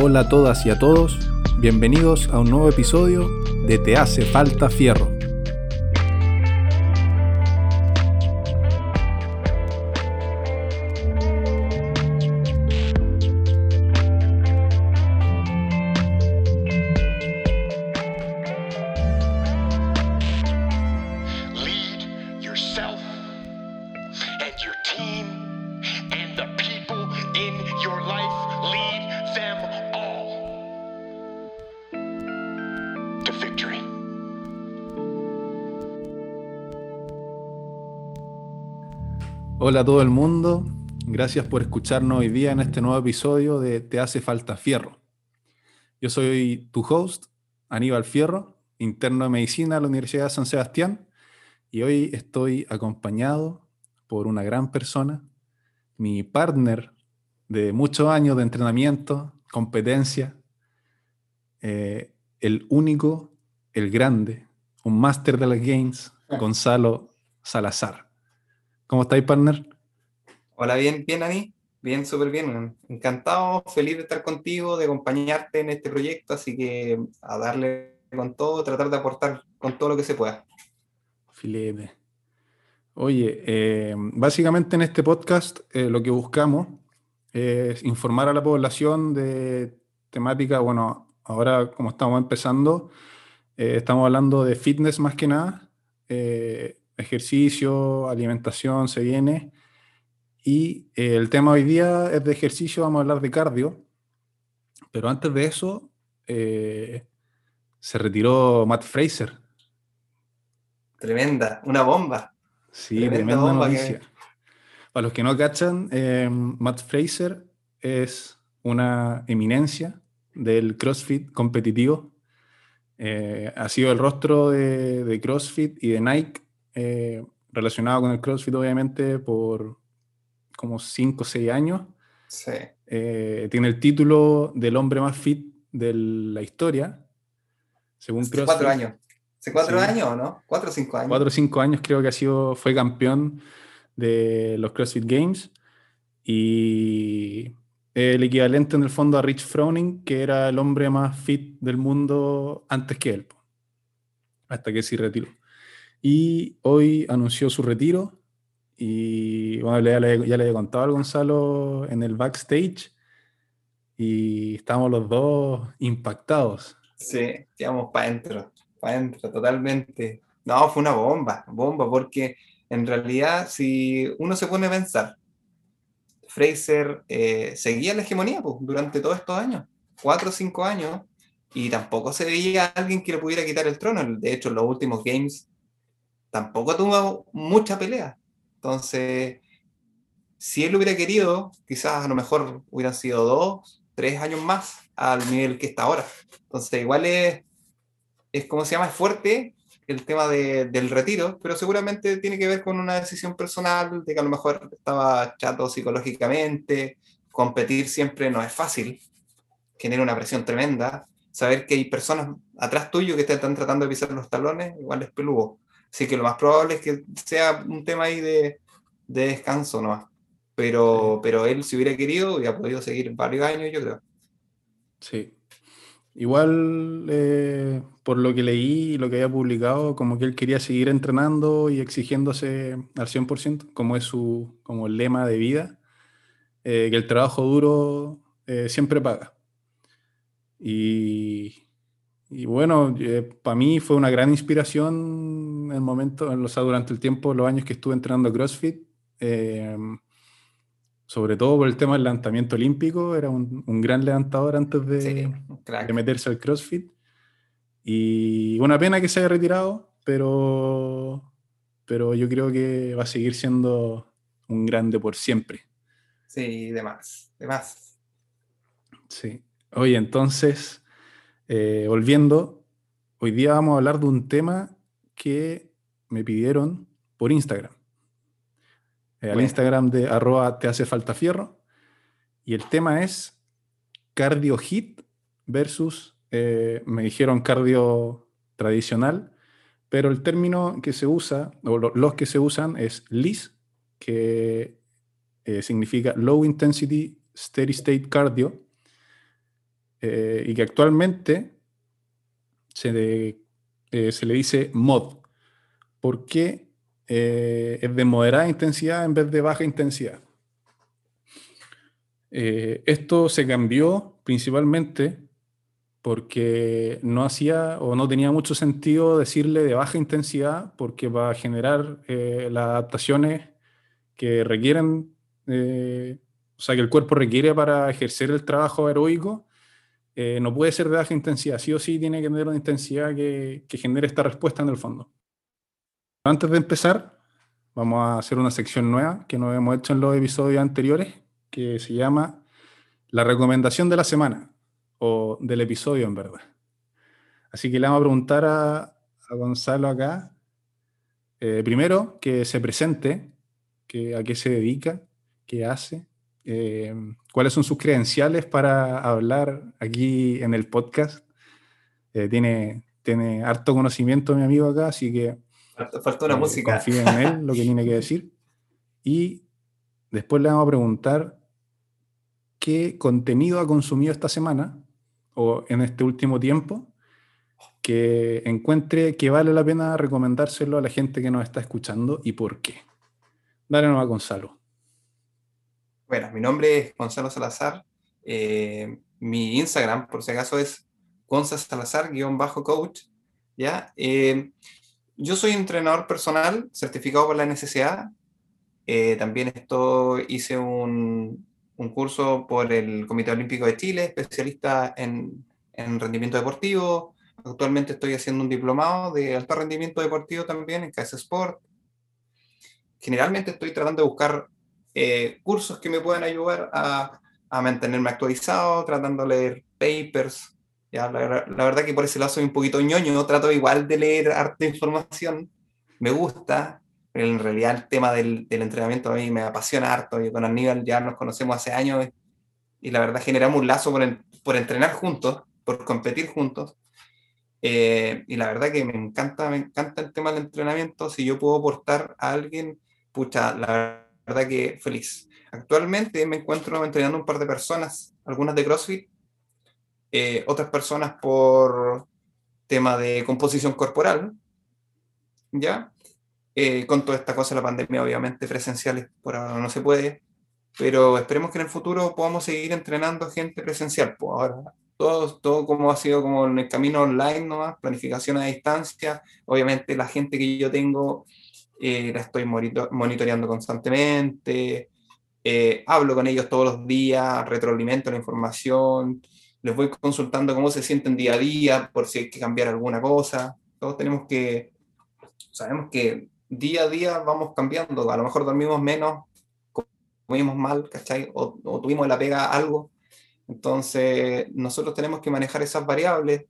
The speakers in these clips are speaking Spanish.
Hola a todas y a todos, bienvenidos a un nuevo episodio de Te hace falta fierro. Hola a todo el mundo, gracias por escucharnos hoy día en este nuevo episodio de Te hace falta fierro. Yo soy tu host, Aníbal Fierro, interno de medicina de la Universidad de San Sebastián, y hoy estoy acompañado por una gran persona, mi partner de muchos años de entrenamiento, competencia, eh, el único, el grande, un máster de las games, Gonzalo Salazar. ¿Cómo estáis, partner? Hola, bien, bien, Ani. Bien, súper bien. Encantado, feliz de estar contigo, de acompañarte en este proyecto, así que a darle con todo, tratar de aportar con todo lo que se pueda. Filete. Oye, eh, básicamente en este podcast eh, lo que buscamos es informar a la población de temática, bueno, ahora como estamos empezando, eh, estamos hablando de fitness más que nada, ejercicio, alimentación se viene, y eh, el tema hoy día es de ejercicio, vamos a hablar de cardio, pero antes de eso eh, se retiró Matt Fraser. Tremenda, una bomba. Sí, Tremenda tremenda bomba que- noticia. Para los que no cachan, eh, Matt Fraser es una eminencia del CrossFit competitivo. Eh, ha sido el rostro de, de CrossFit y de Nike eh, relacionado con el CrossFit, obviamente, por como 5 o 6 años. Sí. Eh, tiene el título del hombre más fit de la historia, según Hace CrossFit. cuatro años. ¿Hace cuatro Sí. años no? ¿Cuatro o cinco años? cuatro o cinco años creo que ha sido, fue campeón de los CrossFit Games y el equivalente en el fondo a Rich Froning, que era el hombre más fit del mundo antes que él, hasta que se retiró. Y hoy anunció su retiro y bueno, ya le, ya le había contado al Gonzalo en el backstage y estamos los dos impactados. Sí, íbamos para adentro, para adentro, totalmente. No, fue una bomba, bomba, porque en realidad, si uno se pone a pensar, Fraser eh, seguía la hegemonía pues, durante todos estos años, cuatro o cinco años, y tampoco se veía alguien que le pudiera quitar el trono. De hecho, en los últimos games tampoco tuvo mucha pelea. Entonces, si él hubiera querido, quizás a lo mejor hubieran sido dos, tres años más al nivel que está ahora. Entonces, igual es, es como se llama, es fuerte el tema de- del retiro, pero seguramente tiene que ver con una decisión personal, de que a lo mejor estaba chato psicológicamente, competir siempre no es fácil, genera una presión tremenda, saber que hay personas atrás tuyo que te están tratando de pisar los talones, igual es peludo. Así que lo más probable es que sea un tema ahí de, de descanso nomás. Pero, pero él, si hubiera querido, hubiera podido seguir varios años, yo creo. Sí. Igual, eh, por lo que leí y lo que había publicado, como que él quería seguir entrenando y exigiéndose al 100%, como es su como el lema de vida, eh, que el trabajo duro eh, siempre paga. Y, y bueno, para mí fue una gran inspiración el momento, en los, durante el tiempo, los años que estuve entrenando CrossFit. eh, sobre todo por el tema del levantamiento olímpico, era un, un gran levantador antes de, Sí, de meterse al CrossFit. Y una pena que se haya retirado, pero, pero yo creo que va a seguir siendo un grande por siempre. Sí, de más, de más. Sí. Oye, entonces, eh, volviendo, hoy día vamos a hablar de un tema que me pidieron por Instagram. Eh, al. Instagram de arroba te hace falta fierro. Y el tema es cardio hit versus, eh, me dijeron cardio tradicional, pero el término que se usa, o lo- los que se usan es LIS, que eh, significa Low Intensity Steady State Cardio, eh, y que actualmente se, de- eh, se le dice mod, porque eh, es de moderada intensidad en vez de baja intensidad. Eh, esto se cambió principalmente porque no hacía o no tenía mucho sentido decirle de baja intensidad, porque para generar eh, las adaptaciones que requieren, o sea, que el cuerpo requiere para ejercer el trabajo aeróbico, eh, no puede ser de baja intensidad, sí o sí tiene que tener una intensidad que, que genere esta respuesta en el fondo. Antes de empezar, vamos a hacer una sección nueva que no hemos hecho en los episodios anteriores, que se llama la recomendación de la semana, o del episodio en verdad. Así que le vamos a preguntar a, Gonzalo acá, eh, primero, que se presente, que, a qué se dedica, qué hace, eh, cuáles son sus credenciales para hablar aquí en el podcast. Eh, tiene, tiene harto conocimiento mi amigo acá, así que Falta, falta una eh, música. confío en él, lo que tiene que decir. Y después le vamos a preguntar qué contenido ha consumido esta semana o en este último tiempo que encuentre que vale la pena recomendárselo a la gente que nos está escuchando y por qué. Dale nomás, Gonzalo. Bueno, mi nombre es Gonzalo Salazar. eh, mi Instagram, por si acaso, es Gonza Salazar-coach. ¿ya? Eh, yo soy entrenador personal certificado por la NSCA. Eh, también esto hice un, un curso por el Comité Olímpico de Chile, especialista en, en rendimiento deportivo. Actualmente estoy haciendo un diplomado de alto rendimiento deportivo también en KS Sport. Generalmente estoy tratando de buscar eh, cursos que me puedan ayudar a, a mantenerme actualizado, tratando de leer papers. Ya, la, la verdad que por ese lado soy un poquito ñoño, trato igual de leer harta información, me gusta, en realidad el tema del, del entrenamiento a mí me apasiona harto, yo con Aníbal ya nos conocemos hace años y la verdad generamos un lazo por, en- por entrenar juntos, por competir juntos. Eh, y la verdad que me encanta, me encanta el tema del entrenamiento. Si yo puedo aportar a alguien, pucha, la verdad que feliz. Actualmente me encuentro entrenando un par de personas, algunas de CrossFit, eh, otras personas por tema de composición corporal, ¿ya? Eh, con toda esta cosa la pandemia, obviamente presenciales por ahora no se puede, pero esperemos que en el futuro podamos seguir entrenando gente presencial. Pues ahora, todo, todo como ha sido como en el camino online nomás, planificación a distancia, obviamente la gente que yo tengo eh, la estoy monito- monitoreando constantemente, eh, hablo con ellos todos los días, retroalimento la información, les voy consultando cómo se sienten día a día, por si hay que cambiar alguna cosa. Todos tenemos que, sabemos que día a día vamos cambiando, a lo mejor dormimos menos, comimos mal, ¿cachai? O, o tuvimos la pega algo. Entonces, nosotros tenemos que manejar esas variables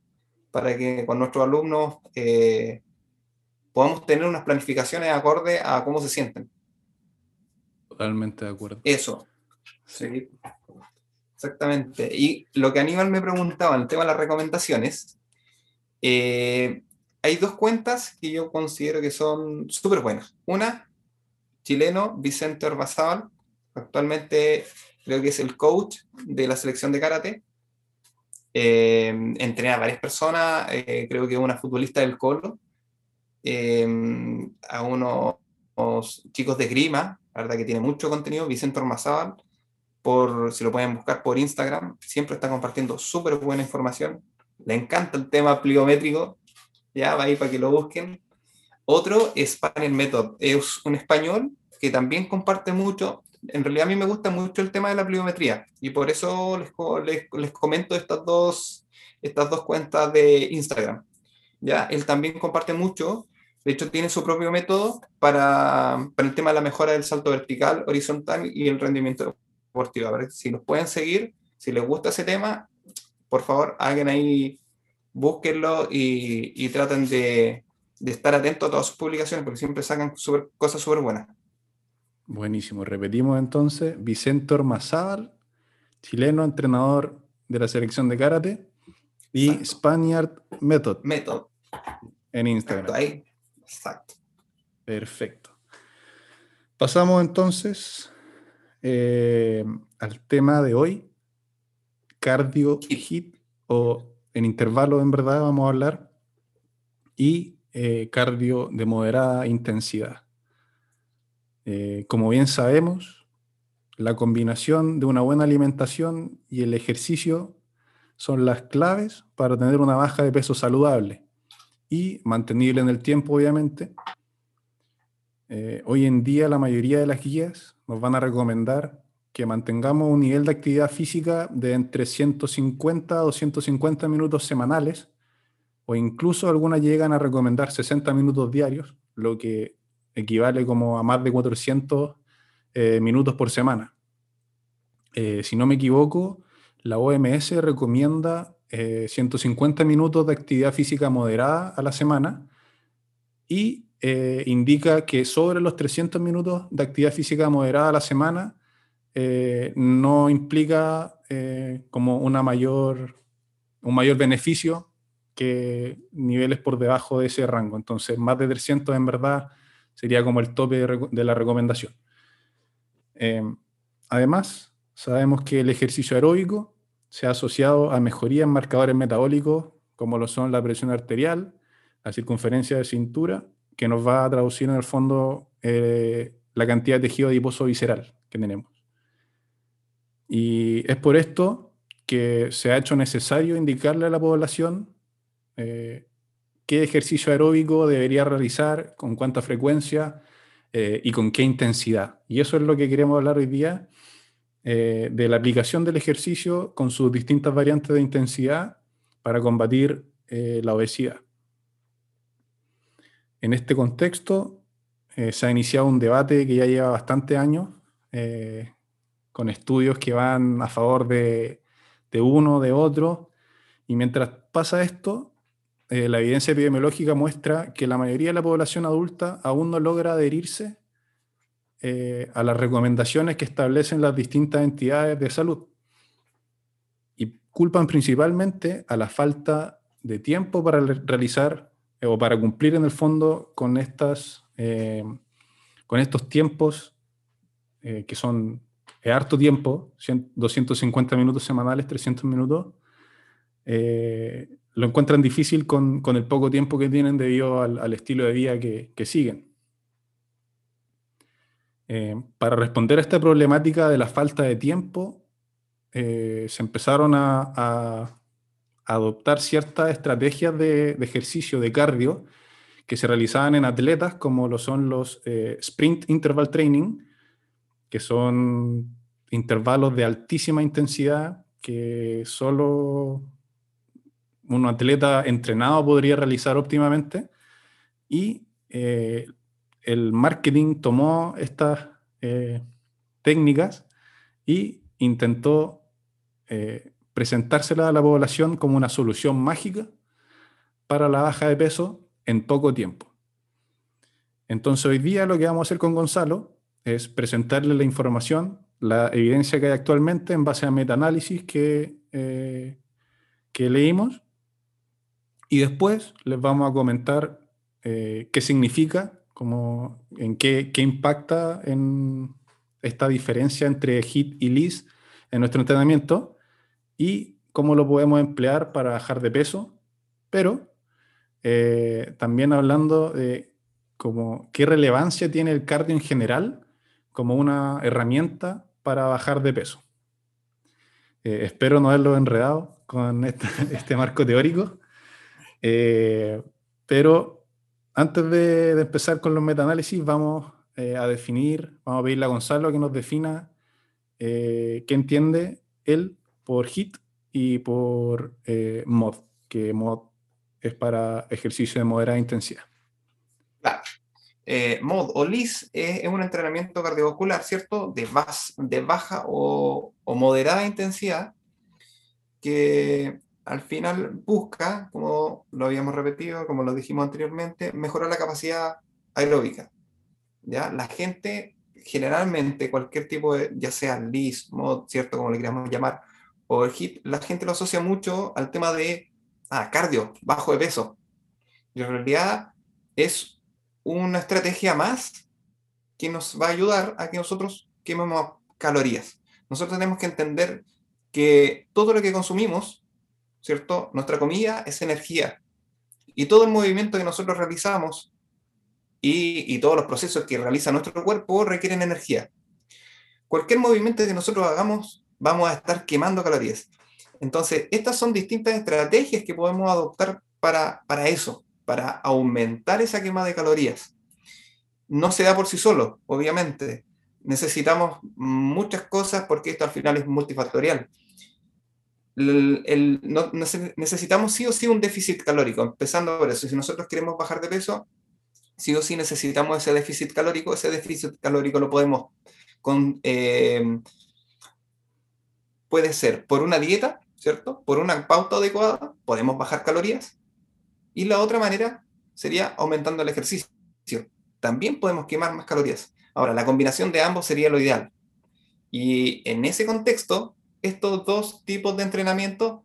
para que con nuestros alumnos eh, podamos tener unas planificaciones acorde a cómo se sienten. Totalmente de acuerdo. Eso. Sí. Exactamente. Y lo que Aníbal me preguntaba en el tema de las recomendaciones, eh, hay dos cuentas que yo considero que son súper buenas. Una, chileno, Vicente Orbazábal, actualmente creo que es el coach de la selección de karate. Eh, entrena a varias personas, eh, creo que una futbolista del Colo, eh, a unos, chicos de Grima, la verdad que tiene mucho contenido, Vicente Ormazábal, por, si lo pueden buscar por Instagram, siempre está compartiendo súper buena información, le encanta el tema pliométrico, ya va ahí para que lo busquen. Otro es Panel Method, es un español que también comparte mucho, en realidad a mí me gusta mucho el tema de la pliometría y por eso les, les, les comento estas dos, estas dos cuentas de Instagram. Ya, él también comparte mucho, de hecho tiene su propio método para, para el tema de la mejora del salto vertical, horizontal y el rendimiento deportivo. A ver, si los pueden seguir, si les gusta ese tema, por favor hagan ahí, búsquenlo y, y traten de, de estar atentos a todas sus publicaciones porque siempre sacan cosas súper buenas. Buenísimo. Repetimos entonces. Vicente Ormazábal, chileno, entrenador de la selección de karate. Y Exacto. Spaniard Method Método, en exacto, Instagram. ahí, exacto. Perfecto. Pasamos entonces eh, al tema de hoy. Cardio Hit. Hit o en intervalo en verdad vamos a hablar, y eh, cardio de moderada intensidad. Eh, como bien sabemos, la combinación de una buena alimentación y el ejercicio son las claves para tener una baja de peso saludable y mantenible en el tiempo, obviamente. Eh, hoy en día la mayoría de las guías nos van a recomendar que mantengamos un nivel de actividad física de entre 150 a 250 minutos semanales, o incluso algunas llegan a recomendar 60 minutos diarios, lo que equivale como a más de 400 eh, minutos por semana. Eh, si no me equivoco, la OMS recomienda 150 eh, minutos de actividad física moderada a la semana y indica que sobre los 300 minutos de actividad física moderada a la semana no implica como una mayor, un mayor beneficio que niveles por debajo de ese rango. Entonces, más de 300 en verdad sería como el tope de, la recomendación. Em, además, sabemos que el ejercicio aeróbico se ha asociado a mejoría en marcadores metabólicos, como lo son la presión arterial, la circunferencia de cintura, que nos va a traducir en el fondo eh, la cantidad de tejido adiposo visceral que tenemos. Y es por esto que se ha hecho necesario indicarle a la población eh, qué ejercicio aeróbico debería realizar, con cuánta frecuencia eh, y con qué intensidad. Y eso es lo que queremos hablar hoy día, eh, de la aplicación del ejercicio con sus distintas variantes de intensidad para combatir la obesidad. En este contexto, se ha iniciado un debate que ya lleva bastante años, con estudios que van a favor de, de uno, de otro, y mientras pasa esto, eh, la evidencia epidemiológica muestra que la mayoría de la población adulta aún no logra adherirse eh, a las recomendaciones que establecen las distintas entidades de salud. Y culpan principalmente a la falta de tiempo para realizar eh, o para cumplir en el fondo con, estas, con estos tiempos que son harto tiempo, 250 minutos semanales, 300 minutos, lo encuentran difícil con, el poco tiempo que tienen debido al, estilo de vida que, siguen. Eh, para responder a esta problemática de la falta de tiempo, eh, se empezaron a, adoptar ciertas estrategias de, ejercicio, de cardio, que se realizaban en atletas, como lo son los eh, sprint interval training, que son intervalos de altísima intensidad que solo un atleta entrenado podría realizar óptimamente. Y el marketing tomó estas eh, técnicas y intentó eh, presentárselas a la población como una solución mágica para la baja de peso en poco tiempo. Entonces hoy día lo que vamos a hacer con Gonzalo es presentarle la información, la evidencia que hay actualmente en base a metaanálisis que, que leímos y después les vamos a comentar eh, qué significa, como, en qué, qué, impacta en esta diferencia entre HIT y LIS en nuestro entrenamiento y cómo lo podemos emplear para bajar de peso, pero eh, también hablando de como, qué relevancia tiene el cardio en general como una herramienta para bajar de peso. Eh, espero no haberlo enredado con este, este marco teórico. Eh, pero antes de, empezar con los metaanálisis, vamos eh, a definir, vamos a pedirle a Gonzalo que nos defina eh, qué entiende él por HIT y por MOD, que MOD es para ejercicio de moderada intensidad. Claro. MOD o LIS es, un entrenamiento cardiovascular, ¿cierto? De, de baja o, o moderada intensidad que al final busca, como lo habíamos repetido, como lo dijimos anteriormente, mejorar la capacidad aeróbica. ¿ya? La gente, generalmente, cualquier tipo de, ya sea LIS, MOD, ¿cierto? Como le queramos llamar, o el HIT, la gente lo asocia mucho al tema de ah, cardio, bajo de peso. Y en realidad es una estrategia más que nos va a ayudar a que nosotros quememos calorías. Nosotros tenemos que entender que todo lo que consumimos ¿cierto? Nuestra comida es energía. Y todo el movimiento que nosotros realizamos y, todos los procesos que realiza nuestro cuerpo requieren energía. Cualquier movimiento que nosotros hagamos, vamos a estar quemando calorías. Entonces, estas son distintas estrategias que podemos adoptar para, para eso, para aumentar esa quema de calorías. No se da por sí solo, obviamente. Necesitamos muchas cosas porque esto al final es multifactorial. El- el- no- nece- necesitamos sí o sí un déficit calórico, empezando por eso. Si nosotros queremos bajar de peso, sí o sí necesitamos ese déficit calórico. Ese déficit calórico lo podemos con, eh, puede ser por una dieta, ¿cierto? Por una pauta adecuada, podemos bajar calorías. Y la otra manera sería aumentando el ejercicio. También podemos quemar más calorías. Ahora, la combinación de ambos sería lo ideal. Y en ese contexto, estos dos tipos de entrenamiento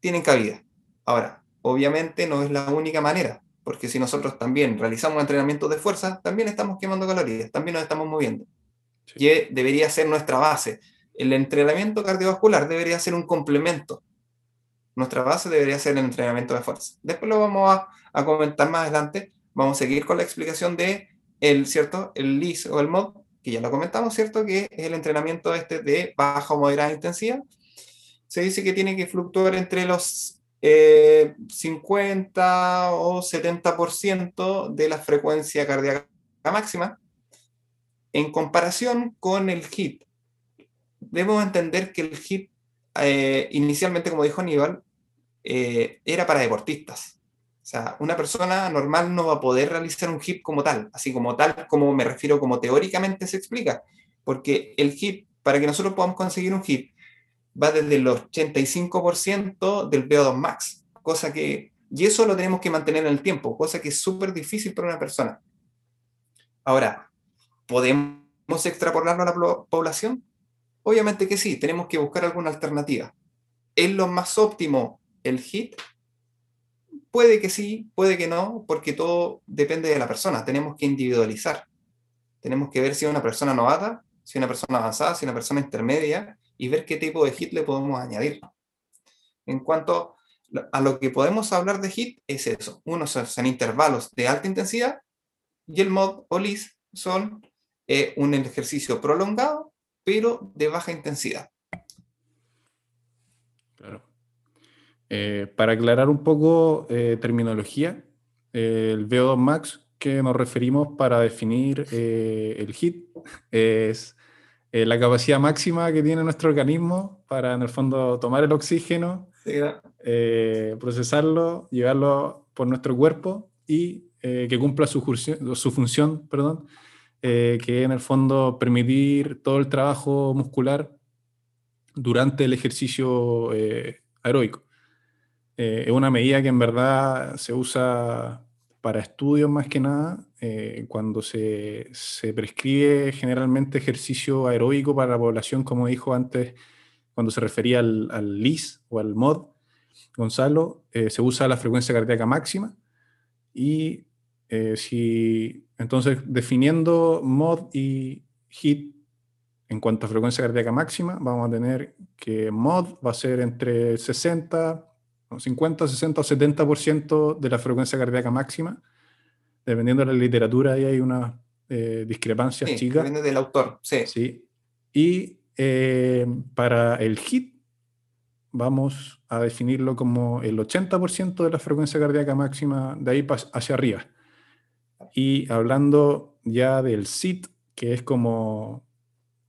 tienen cabida. Ahora, obviamente no es la única manera, porque si nosotros también realizamos entrenamientos de fuerza, también estamos quemando calorías, también nos estamos moviendo. Sí. Y debería ser nuestra base. El entrenamiento cardiovascular debería ser un complemento. Nuestra base debería ser el entrenamiento de fuerza. Después lo vamos a, a comentar más adelante. Vamos a seguir con la explicación de el, ¿cierto? el LIS o el MOD, que ya lo comentamos, ¿cierto? Que es el entrenamiento este de baja o moderada intensidad. Se dice que tiene que fluctuar entre los eh, 50 o 70% de la frecuencia cardíaca máxima en comparación con el HIT. Debemos entender que el HIT, eh, inicialmente, como dijo Aníbal, eh, era para deportistas. O sea, una persona normal no va a poder realizar un HIT como tal, así como tal, como me refiero, como teóricamente se explica, porque el HIT, para que nosotros podamos conseguir un HIT, va desde el 85% del VO2 max, cosa que, y eso lo tenemos que mantener en el tiempo, cosa que es súper difícil para una persona. Ahora, ¿podemos extrapolarlo a la población? Obviamente que sí, tenemos que buscar alguna alternativa. ¿Es lo más óptimo el HIT? Puede que sí, puede que no, porque todo depende de la persona. Tenemos que individualizar. Tenemos que ver si es una persona novata, si es una persona avanzada, si es una persona intermedia y ver qué tipo de HIT le podemos añadir. En cuanto a lo que podemos hablar de HIT, es eso. Son, son intervalos de alta intensidad y el MOD o LIS son eh, un ejercicio prolongado, pero de baja intensidad. Claro. Eh, para aclarar un poco eh, terminología, eh, el VO2 max que nos referimos para definir eh, el HIT es la capacidad máxima que tiene nuestro organismo para, en el fondo, tomar el oxígeno, procesarlo, llevarlo por nuestro cuerpo y que cumpla su función, perdón, eh, que en el fondo permitir todo el trabajo muscular durante el ejercicio eh, aeróbico. Eh, es una medida que en verdad se usa para estudios más que nada, eh, cuando se, se prescribe generalmente ejercicio aeróbico para la población, como dijo antes, cuando se refería al, LIS o al MOD, Gonzalo, eh, se usa la frecuencia cardíaca máxima y si entonces definiendo mod y hit en cuanto a frecuencia cardíaca máxima, vamos a tener que mod va a ser entre 60, no, 50, 60 o 70% de la frecuencia cardíaca máxima. Dependiendo de la literatura, ahí hay unas eh, discrepancias Sí, chicas. depende del autor. Sí. Sí. Y eh, para el HIT vamos a definirlo como el 80% de la frecuencia cardíaca máxima de ahí hacia arriba. Y hablando ya del SIT, que es como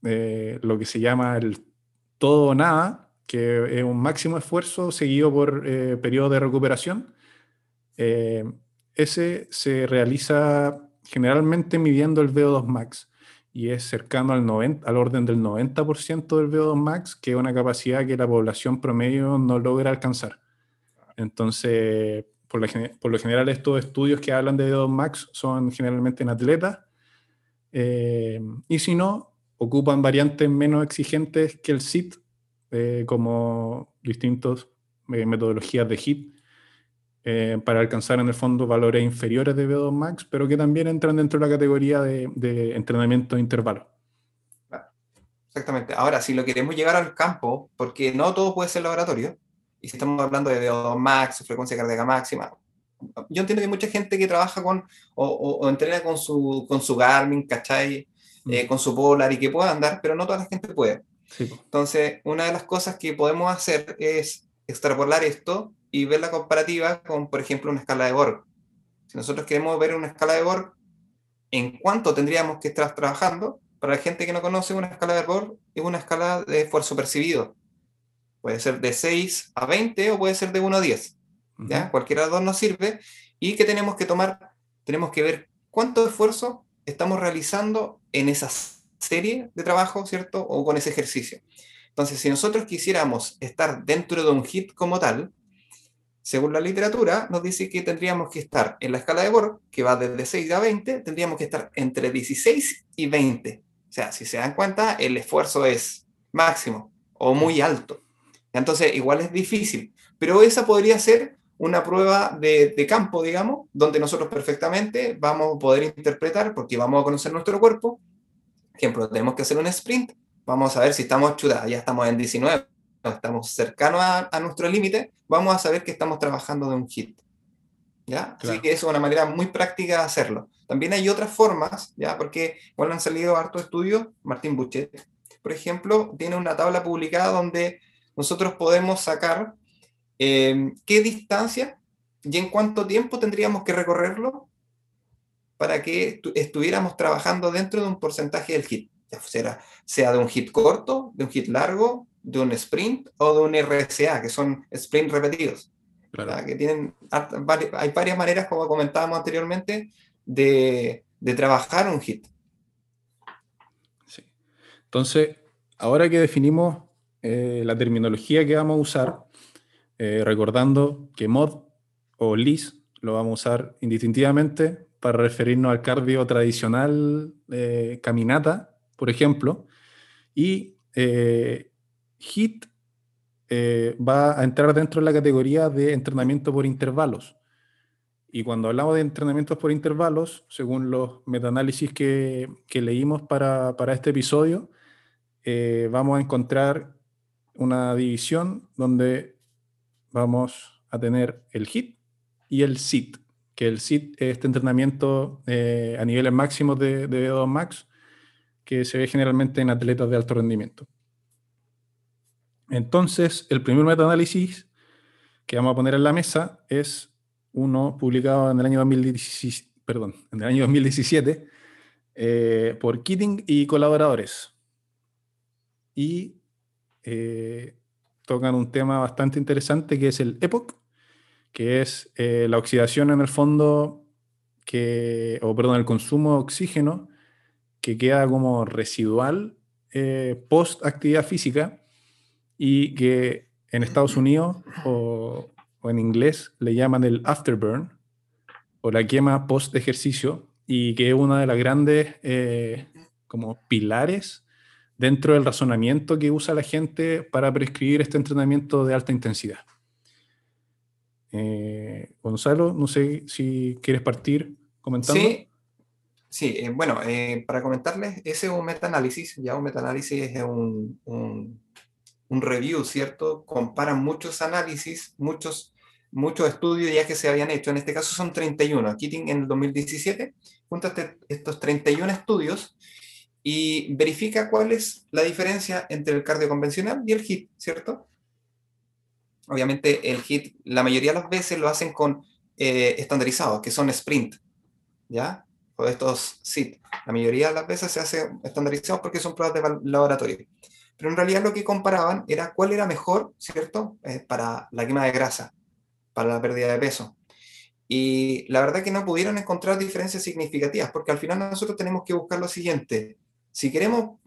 eh, lo que se llama el todo o nada, que es un máximo esfuerzo seguido por eh, periodo de recuperación, eh, ese se realiza generalmente midiendo el VO2 max y es cercano al, 90, al orden del 90% del VO2 max, que es una capacidad que la población promedio no logra alcanzar. Entonces, por, lo general, estos estudios que hablan de VO2 max son generalmente en atletas, eh, y si no, ocupan variantes menos exigentes que el SIT, eh, como distintas metodologías de HIT, eh, para alcanzar en el fondo valores inferiores de VO2 max, pero que también entran dentro de la categoría de, de entrenamiento de intervalo. Exactamente. Ahora, si lo queremos llegar al campo, porque no todo puede ser laboratorio, y si estamos hablando de VO2 max, frecuencia cardíaca máxima, yo entiendo que hay mucha gente que trabaja con o, o- o entrena con su, con su Garmin, ¿cachai? Eh, Mm. con su Polar y que pueda andar, pero no toda la gente puede. Sí. Entonces, una de las cosas que podemos hacer es extrapolar esto y ver la comparativa con, por ejemplo, una escala de Borg. Si nosotros queremos ver una escala de Borg, ¿en cuánto tendríamos que estar trabajando? Para la gente que no conoce, una escala de Borg es una escala de esfuerzo percibido. Puede ser de 6 a 20 o puede ser de 1 a 10. ¿ya? Ujú. Cualquiera de los dos nos sirve. ¿Y que tenemos que tomar? Tenemos que ver cuánto esfuerzo estamos realizando en esa serie de trabajo, ¿cierto? O con ese ejercicio. Entonces, si nosotros quisiéramos estar dentro de un hit como tal, según la literatura, nos dice que tendríamos que estar en la escala de Borg, que va desde 6 a 20, tendríamos que estar entre 16 y 20. O sea, si se dan cuenta, el esfuerzo es máximo o muy alto. Entonces, igual es difícil, pero esa podría ser una prueba de, de campo, digamos, donde nosotros perfectamente vamos a poder interpretar, porque vamos a conocer nuestro cuerpo. Ejemplo, tenemos que hacer un sprint, vamos a ver si estamos chuta, ya estamos en 19, estamos cercanos a, a nuestro límite, vamos a saber que estamos trabajando de un hit. ¿Ya? Así Claro. que eso es una manera muy práctica de hacerlo. También hay otras formas, ¿ya? Porque igual han salido hartos estudios, Martín Buchet, por ejemplo, tiene una tabla publicada donde nosotros podemos sacar eh, qué distancia y en cuánto tiempo tendríamos que recorrerlo para que estu- estuviéramos trabajando dentro de un porcentaje del hit, ya sea, sea de un hit corto, de un hit largo, de un sprint o de un RSA, que son sprint repetidos. Que tienen hay varias maneras, como comentábamos anteriormente, de, de trabajar un hit. Sí. Entonces, ahora que definimos eh, la terminología que vamos a usar, eh, recordando que mod o LIS lo vamos a usar indistintivamente para referirnos al cardio tradicional, eh, caminata, por ejemplo, y eh, HIT eh, va a entrar dentro de la categoría de entrenamiento por intervalos. Y cuando hablamos de entrenamientos por intervalos, según los metaanálisis que, que leímos para, este episodio, eh, vamos a encontrar una división donde vamos a tener el HIT y el SIT, que el SIT es este entrenamiento eh, a niveles máximos de, de VO2 max que se ve generalmente en atletas de alto rendimiento. Entonces, el primer metaanálisis que vamos a poner en la mesa es uno publicado en el año 2017, perdón, en el año 2017 eh, por Keating y colaboradores. Y eh, tocan un tema bastante interesante que es el EPOC, que es eh, la oxidación en el fondo, que, o perdón, el consumo de oxígeno que queda como residual eh, post actividad física y que en Estados Unidos o, en inglés le llaman el afterburn o la quema post ejercicio y que es una de las grandes eh, como pilares dentro del razonamiento que usa la gente para prescribir este entrenamiento de alta intensidad. Eh, Gonzalo, no sé si quieres partir comentando. Sí, sí eh, bueno, eh, para comentarles, ese es un metaanálisis, ya un metaanálisis es un, un, review, ¿cierto? Comparan muchos análisis, muchos, muchos estudios ya que se habían hecho, en este caso son 31, Keating en el 2017, junta este- estos 31 estudios y verifica cuál es la diferencia entre el cardio convencional y el HIT, ¿cierto? Obviamente el HIT, la mayoría de las veces lo hacen con eh, estandarizados, que son sprint, ¿ya? O estos SIT. La mayoría de las veces se hace estandarizados porque son pruebas de laboratorio. Pero en realidad lo que comparaban era cuál era mejor, ¿cierto? Eh, para la quema de grasa, para la pérdida de peso. Y la verdad que no pudieron encontrar diferencias significativas, porque al final nosotros tenemos que buscar lo siguiente. Si queremos,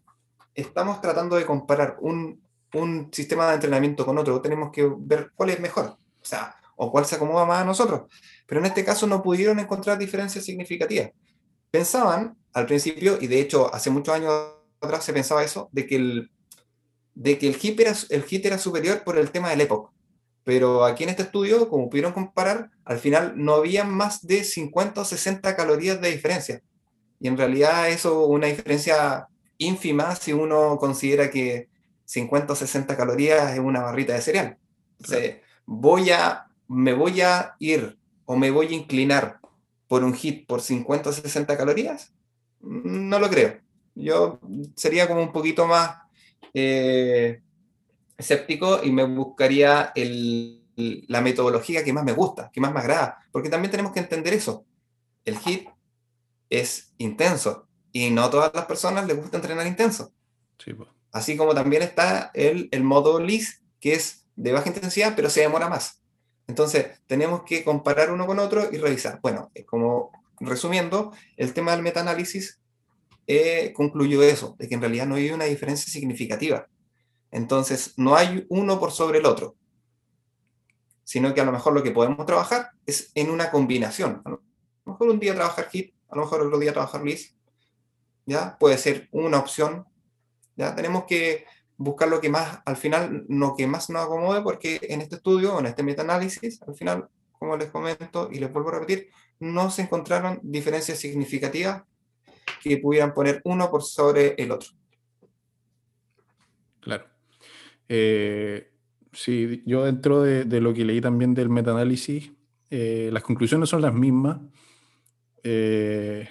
estamos tratando de comparar un, un sistema de entrenamiento con otro, tenemos que ver cuál es mejor, o sea, o cuál se acomoda más a nosotros. Pero en este caso no pudieron encontrar diferencias significativas. Pensaban al principio, y de hecho hace muchos años atrás se pensaba eso, de que el, de que el HIT era, el HIT era superior por el tema del EPOC. Pero aquí en este estudio, como pudieron comparar, al final no había más de 50 o 60 calorías de diferencia. Y en realidad eso es una diferencia ínfima si uno considera que 50 o 60 calorías es una barrita de cereal. Se, voy a, me voy a ir o me voy a inclinar por un hit por 50 o 60 calorías, no lo creo. Yo sería como un poquito más eh, escéptico y me buscaría el, la metodología que más me gusta, que más me agrada, porque también tenemos que entender eso. El hit es intenso y no a todas las personas les gusta entrenar intenso. Sí, pues. Así como también está el, el modo LIS, que es de baja intensidad, pero se demora más. Entonces, tenemos que comparar uno con otro y revisar. Bueno, eh, como resumiendo, el tema del metaanálisis eh, concluyó eso, de que en realidad no hay una diferencia significativa. Entonces, no hay uno por sobre el otro, sino que a lo mejor lo que podemos trabajar es en una combinación. A lo mejor un día trabajar HIT, a lo mejor otro día trabajar LIS, ¿ya? Puede ser una opción ¿ya? Tenemos que buscar lo que más, al final, lo que más nos acomode, porque en este estudio, en este metaanálisis, al final, como les comento y les vuelvo a repetir, no se encontraron diferencias significativas que pudieran poner uno por sobre el otro. Claro. Eh, sí, yo dentro de, lo que leí también del metaanálisis, eh, las conclusiones son las mismas. Eh,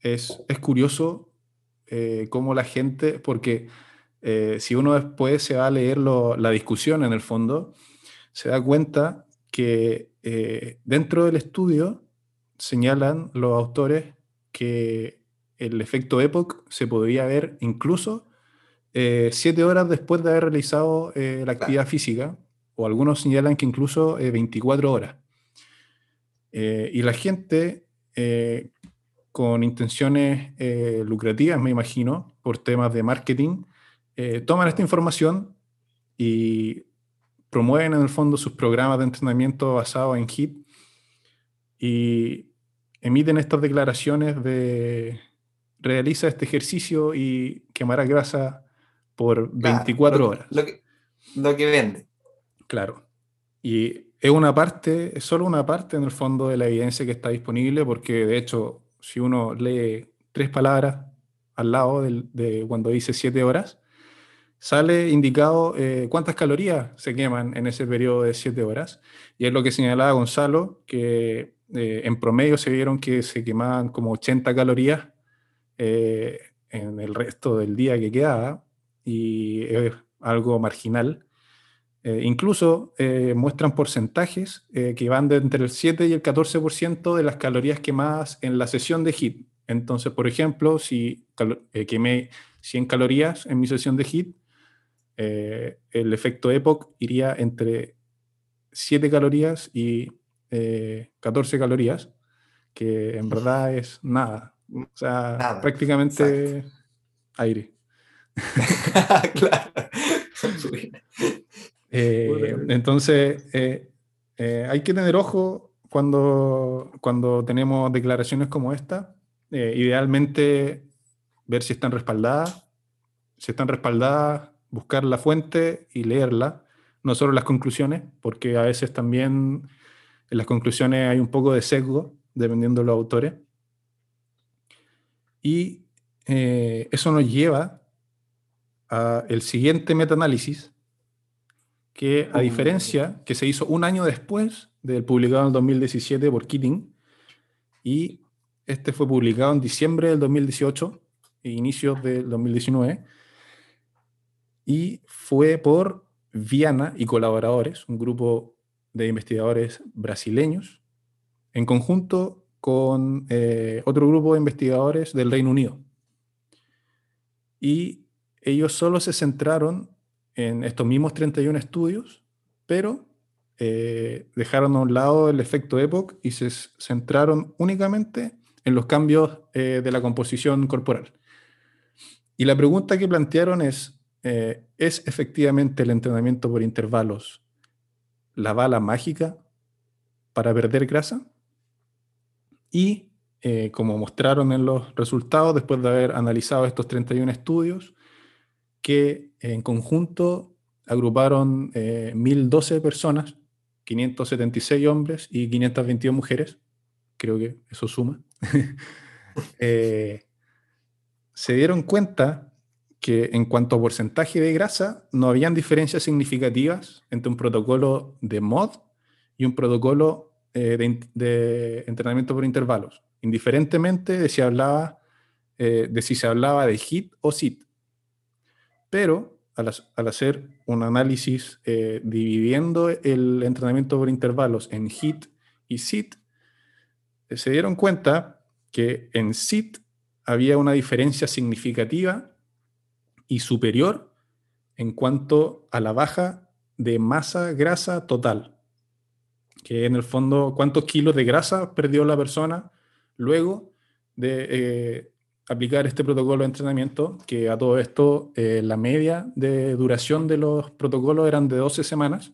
es, es curioso eh, cómo la gente, porque eh, si uno después se va a leer la discusión en el fondo, se da cuenta que eh, dentro del estudio señalan los autores que el efecto EPOC se podría ver incluso siete horas después de haber realizado la actividad física, o algunos señalan que incluso 24 horas. y la gente con intenciones eh, lucrativas, me imagino, por temas de marketing, eh, toman esta información y promueven en el fondo sus programas de entrenamiento basados en HIT y emiten estas declaraciones de realiza este ejercicio y quemará grasa por 24 horas. Lo que, lo que vende. Claro. Y es una parte, es solo una parte en el fondo de la evidencia que está disponible, porque de hecho si uno lee tres palabras al lado de cuando dice siete horas, sale indicado eh, cuántas calorías se queman en ese periodo de siete horas. Y es lo que señalaba Gonzalo, que eh, en promedio se vieron que se quemaban como 80 calorías eh, en el resto del día que quedaba, y es algo marginal. Eh, incluso eh, muestran porcentajes eh, que van de entre el 7 y el 14% de las calorías quemadas en la sesión de HIT. Entonces, por ejemplo, si quemé 100 calorías en mi sesión de HIT, el efecto EPOC iría entre 7 calorías y 14 calorías, que en verdad es nada. O sea, prácticamente aire. claro. Eh, entonces, eh, eh, hay que tener ojo cuando, cuando tenemos declaraciones como esta. idealmente, ver si están respaldadas. Si están respaldadas, buscar la fuente y leerla, no solo las conclusiones, porque a veces también en las conclusiones hay un poco de sesgo, dependiendo de los autores. Y eso nos lleva al siguiente metaanálisis, que a oh. diferencia, que se hizo un año después del publicado en el 2017 por Keating, y este fue publicado en diciembre del 2018 e inicios del 2019, y fue por Viana y colaboradores, un grupo de investigadores brasileños, en conjunto con eh, otro grupo de investigadores del Reino Unido. Y ellos solo se centraron en estos mismos 31 estudios, pero eh, dejaron a un lado el efecto EPOC y se centraron únicamente en los cambios eh, de la composición corporal. Y la pregunta que plantearon es, eh, ¿es efectivamente el entrenamiento por intervalos la bala mágica para perder grasa? Y como mostraron en los resultados, después de haber analizado estos 31 estudios, que en conjunto agruparon 1.012 eh, personas, 576 hombres y 522 mujeres, creo que eso suma, eh, se dieron cuenta que en cuanto a porcentaje de grasa, no habían diferencias significativas entre un protocolo de MOD y un protocolo eh, de, entrenamiento por intervalos, indiferentemente de si, hablaba, de si se hablaba de HIT o SIT. Pero al, hac- al hacer un análisis eh, dividiendo el entrenamiento por intervalos en HIT y SIT, eh, se dieron cuenta que en SIT había una diferencia significativa y superior en cuanto a la baja de masa grasa total, que en el fondo cuántos kilos de grasa perdió la persona luego de eh, aplicar este protocolo de entrenamiento, que a todo esto eh, la media de duración de los protocolos eran de 12 semanas,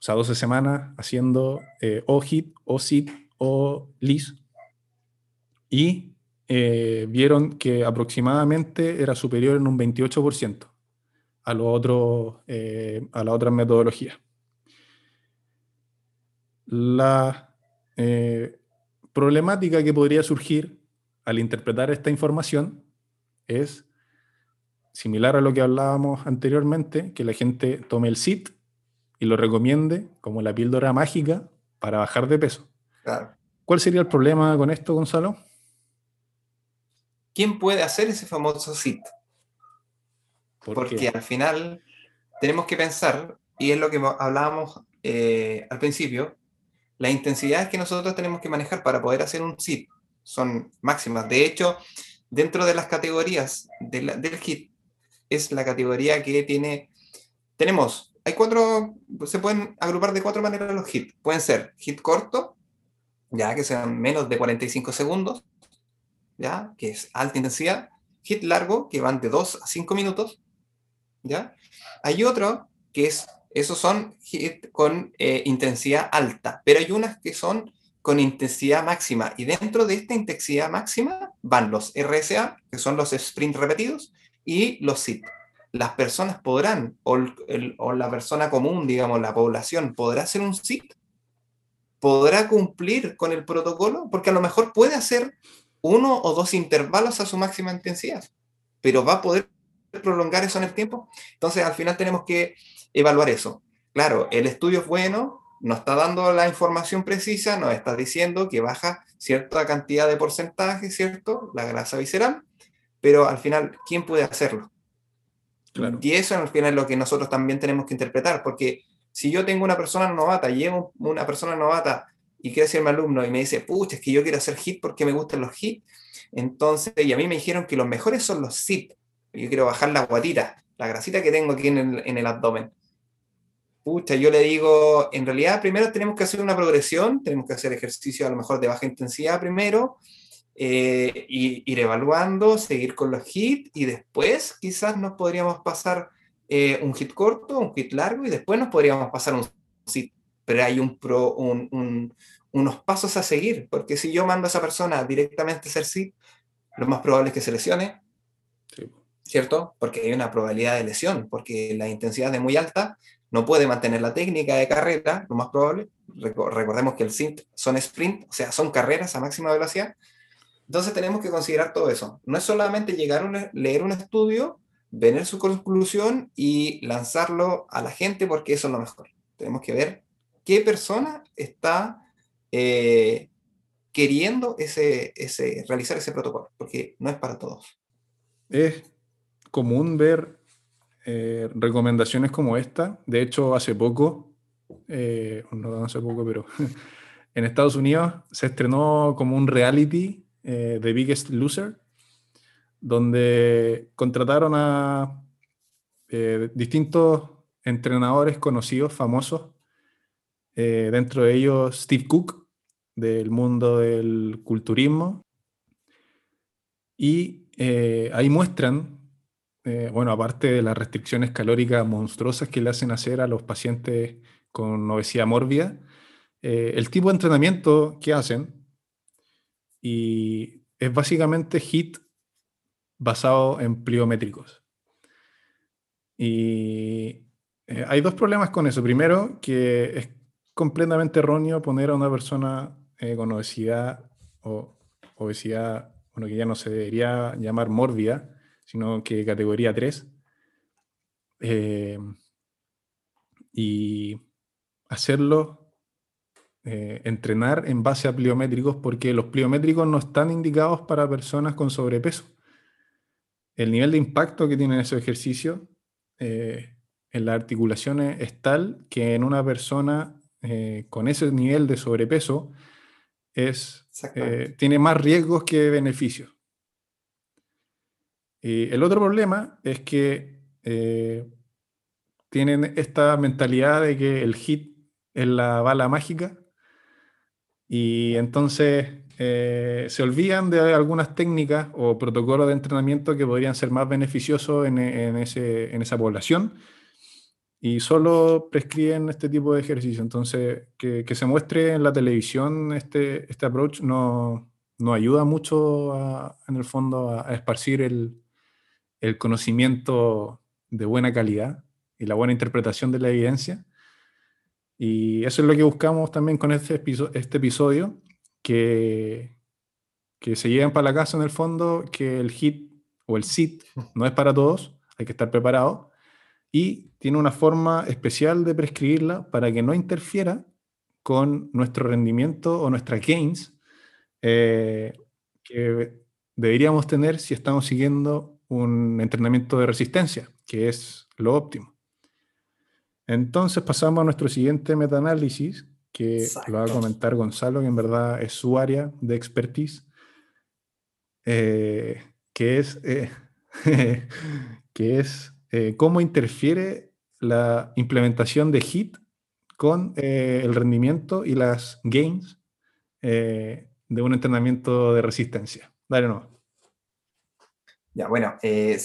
o sea, 12 semanas haciendo eh, o HIT, o SIT, o LIS, y eh, vieron que aproximadamente era superior en un 28% a, lo otro, eh, a la otra metodología. La problemática que podría surgir al interpretar esta información es similar a lo que hablábamos anteriormente, que la gente tome el SIT y lo recomiende como la píldora mágica para bajar de peso. Claro. ¿Cuál sería el problema con esto, Gonzalo? ¿Quién puede hacer ese famoso sit? ¿Por Porque qué? al final tenemos que pensar, y es lo que mo- hablábamos eh, al principio, las intensidades que nosotros tenemos que manejar para poder hacer un sit son máximas. De hecho, dentro de las categorías de la- del hit, es la categoría que tiene, tenemos, hay cuatro, se pueden agrupar de cuatro maneras los hits. Pueden ser hit corto, ya que sean menos de 45 segundos, ya que es alta intensidad, hit largo, que van de 2 a 5 minutos, ¿ya? Hay otro que es, esos son hit con eh, intensidad alta, pero hay unas que son con intensidad máxima, y dentro de esta intensidad máxima van los RSA, que son los sprint repetidos, y los SIT. Las personas podrán, o, o la persona común, digamos, la población, podrá hacer un SIT, podrá cumplir con el protocolo, porque a lo mejor puede hacer uno o dos intervalos a su máxima intensidad, pero va a poder prolongar eso en el tiempo. Entonces, al final tenemos que evaluar eso. Claro, el estudio es bueno, nos está dando la información precisa, nos está diciendo que baja cierta cantidad de porcentaje, ¿cierto? La grasa visceral, pero al final, ¿quién puede hacerlo? Claro. Y eso al final es lo que nosotros también tenemos que interpretar, porque si yo tengo una persona novata, llevo una persona novata y quiere ser mi alumno y me dice, pucha, es que yo quiero hacer HIT porque me gustan los HIT, entonces, y a mí me dijeron que los mejores son los SIT, yo quiero bajar la guatita, la grasita que tengo aquí en el, en el abdomen. Pucha, yo le digo, en realidad primero tenemos que hacer una progresión, tenemos que hacer ejercicio a lo mejor de baja intensidad primero, eh, y ir evaluando, seguir con los hits y después quizás nos podríamos pasar eh, un hit corto, un hit largo y después nos podríamos pasar un sit. Pero hay un pro, un- un- unos pasos a seguir, porque si yo mando a esa persona directamente a hacer sit, lo más probable es que se lesione, Sí. ¿cierto? Porque hay una probabilidad de lesión, porque la intensidad es muy alta, no puede mantener la técnica de carrera, lo más probable. Reco- Recordemos que el SINT son sprint, o sea, son carreras a máxima velocidad. Entonces tenemos que considerar todo eso. No es solamente llegar a un- leer un estudio, ver su conclusión y lanzarlo a la gente porque eso es lo mejor. Tenemos que ver qué persona está eh, queriendo ese, ese, realizar ese protocolo, porque no es para todos. Es común ver eh, recomendaciones como esta. De hecho, hace poco, eh, no hace poco, pero en Estados Unidos se estrenó como un reality, eh, The Biggest Loser, donde contrataron a eh, distintos entrenadores conocidos, famosos, eh, dentro de ellos Steve Cook, del mundo del culturismo, y eh, ahí muestran, eh, bueno, aparte de las restricciones calóricas monstruosas que le hacen hacer a los pacientes con obesidad mórbida, eh, el tipo de entrenamiento que hacen, y es básicamente HIT basado en pliométricos. Y eh, hay dos problemas con eso. Primero, que es completamente erróneo poner a una persona eh, con obesidad o obesidad, bueno, que ya no se debería llamar mórbida, sino que categoría 3. Eh, y hacerlo, eh, entrenar en base a pliométricos, porque los pliométricos no están indicados para personas con sobrepeso. El nivel de impacto que tienen esos ejercicios eh, en las articulaciones es tal que en una persona con ese nivel de sobrepeso es, tiene más riesgos que beneficios. Y el otro problema es que eh, tienen esta mentalidad de que el hit es la bala mágica y entonces eh, se olvidan de algunas técnicas o protocolos de entrenamiento que podrían ser más beneficiosos en, ese, en esa población y solo prescriben este tipo de ejercicio. Entonces, que, se muestre en la televisión este, este approach no, no ayuda mucho en el fondo a esparcir el, el conocimiento de buena calidad y la buena interpretación de la evidencia. Y eso es lo que buscamos también con este, episodio, este episodio, que, que se lleven para la casa en el fondo, que el HIT o el SIT no es para todos, hay que estar preparado, y tiene una forma especial de prescribirla para que no interfiera con nuestro rendimiento o nuestra gains eh, que deberíamos tener si estamos siguiendo un entrenamiento de resistencia, que es lo óptimo. Entonces pasamos a nuestro siguiente metaanálisis, que lo va a comentar Gonzalo, que en verdad es su área de expertise, eh, que es, eh, que es eh, cómo interfiere la implementación de HIT con el rendimiento y las gains de un entrenamiento de resistencia. Dale, no. Ya, bueno, eh,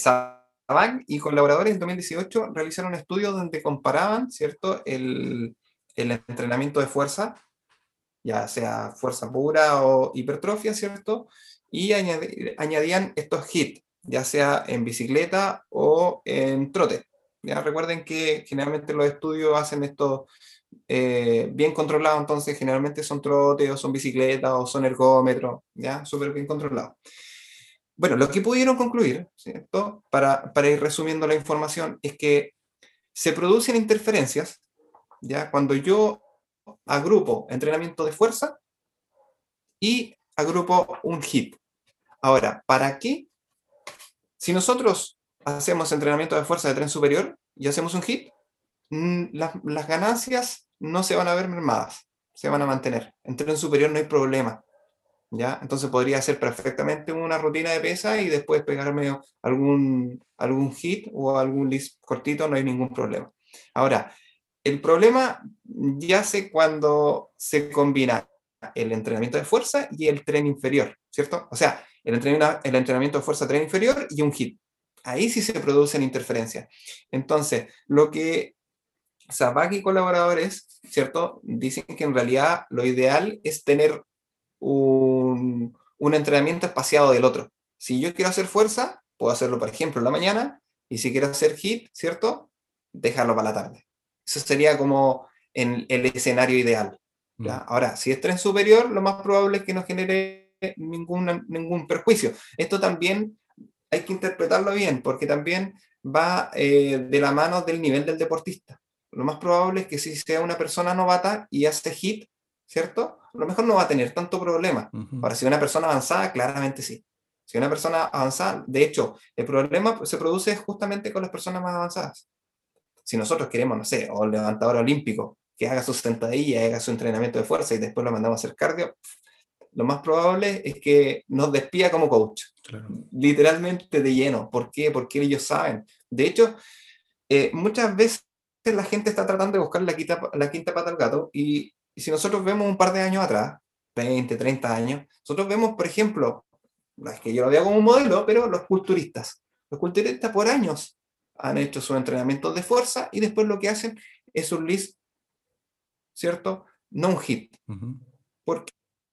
y colaboradores en 2018 realizaron un estudio donde comparaban, ¿cierto?, el, entrenamiento de fuerza, ya sea fuerza pura o hipertrofia, ¿cierto? Y añadían estos hits, ya sea en bicicleta o en trote. Ya recuerden que generalmente los estudios hacen esto eh, bien controlado, entonces generalmente son trote o son bicicletas o son ergómetros, ya súper bien controlados. Bueno, lo que pudieron concluir. Para, ir resumiendo la información, es que se producen interferencias, ¿ya? Cuando yo agrupo entrenamiento de fuerza y agrupo un hit. Ahora, ¿para qué? Si nosotros hacemos entrenamiento de fuerza de tren superior y hacemos un hit, las, las ganancias no se van a ver mermadas, se van a mantener. En tren superior no hay problema. ¿Ya? Entonces podría hacer perfectamente una rutina de pesa y después pegarme algún, algún hit o algún list cortito, no hay ningún problema. Ahora, el problema yace cuando se combina el entrenamiento de fuerza y el tren inferior, ¿cierto? O sea, el entrenamiento, el entrenamiento de fuerza tren inferior y un hit. Ahí sí se producen interferencias. Entonces, lo que Sabaki y colaboradores, ¿cierto? Dicen que en realidad lo ideal es tener un, entrenamiento espaciado del otro. Si yo quiero hacer fuerza, puedo hacerlo, por ejemplo, en la mañana, y si quiero hacer hit, ¿cierto? Dejarlo para la tarde. Eso sería como en el escenario ideal. Mm. Ahora, si es tren superior, lo más probable es que no genere ningún, ningún perjuicio. Esto también hay que interpretarlo bien, porque también va eh, de la mano del nivel del deportista. Lo más probable es que si sea una persona novata y hace hit, ¿cierto? A lo mejor no va a tener tanto problema. Ahora, si una persona avanzada, claramente sí. Si una persona avanzada, de hecho, el problema se produce justamente con las personas más avanzadas. Si nosotros queremos, no sé, o el levantador olímpico, que haga su sentadilla, haga su entrenamiento de fuerza y después lo mandamos a hacer cardio, lo más probable es que nos despida como coach. Literalmente de lleno. ¿Por qué? Porque ellos saben. De hecho, eh, muchas veces la gente está tratando de buscar la quinta, la quinta pata al gato y y si nosotros vemos un par de años atrás, 20, 30 años, nosotros vemos, por ejemplo, no es que yo lo vea como un modelo, pero los culturistas. Los culturistas por años han hecho sus entrenamientos de fuerza y después lo que hacen es un list, ¿cierto? No un hit. ¿Por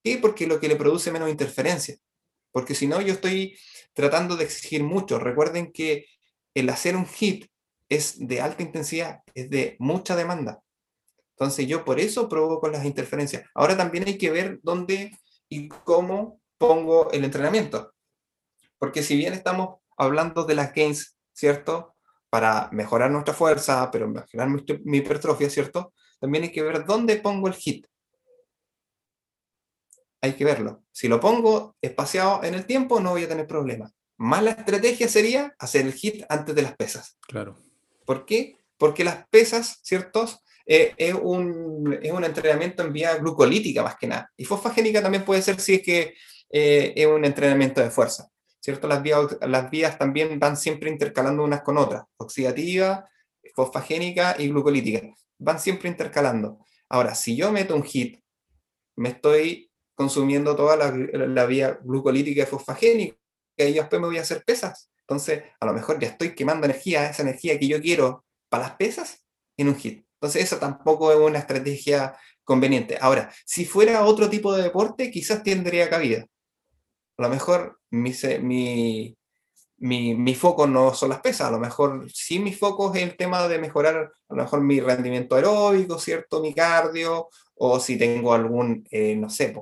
qué? Porque lo que le produce menos interferencia. Porque si no, yo estoy tratando de exigir mucho. Recuerden que el hacer un hit es de alta intensidad, es de mucha demanda. Entonces yo por eso provoco las interferencias. Ahora también hay que ver dónde y cómo pongo el entrenamiento. Porque si bien estamos hablando de las gains, ¿cierto? Para mejorar nuestra fuerza, pero mejorar mi, hipertrofia, ¿cierto? También hay que ver dónde pongo el hit. Hay que verlo. Si lo pongo espaciado en el tiempo, no voy a tener problema. Más la estrategia sería hacer el hit antes de las pesas. Claro. ¿Por qué? Porque las pesas, ¿ciertos? Eh, es, un, es un entrenamiento en vía glucolítica más que nada. Y fosfagénica también puede ser si es que eh, es un entrenamiento de fuerza. ¿Cierto? Las vías, las vías también van siempre intercalando unas con otras. Oxidativa, fosfagénica y glucolítica. Van siempre intercalando. Ahora, si yo meto un hit, me estoy consumiendo toda la, la vía glucolítica y fosfagénica y después me voy a hacer pesas. Entonces, a lo mejor ya estoy quemando energía, esa energía que yo quiero para las pesas, en un hit. Entonces, eso tampoco es una estrategia conveniente. Ahora, si fuera otro tipo de deporte, quizás tendría cabida. A lo mejor mi, mi, mi, mi, foco no son las pesas, a lo mejor sí mi foco es el tema de mejorar a lo mejor mi rendimiento aeróbico, ¿cierto? Mi cardio, o si tengo algún, eh, no sé,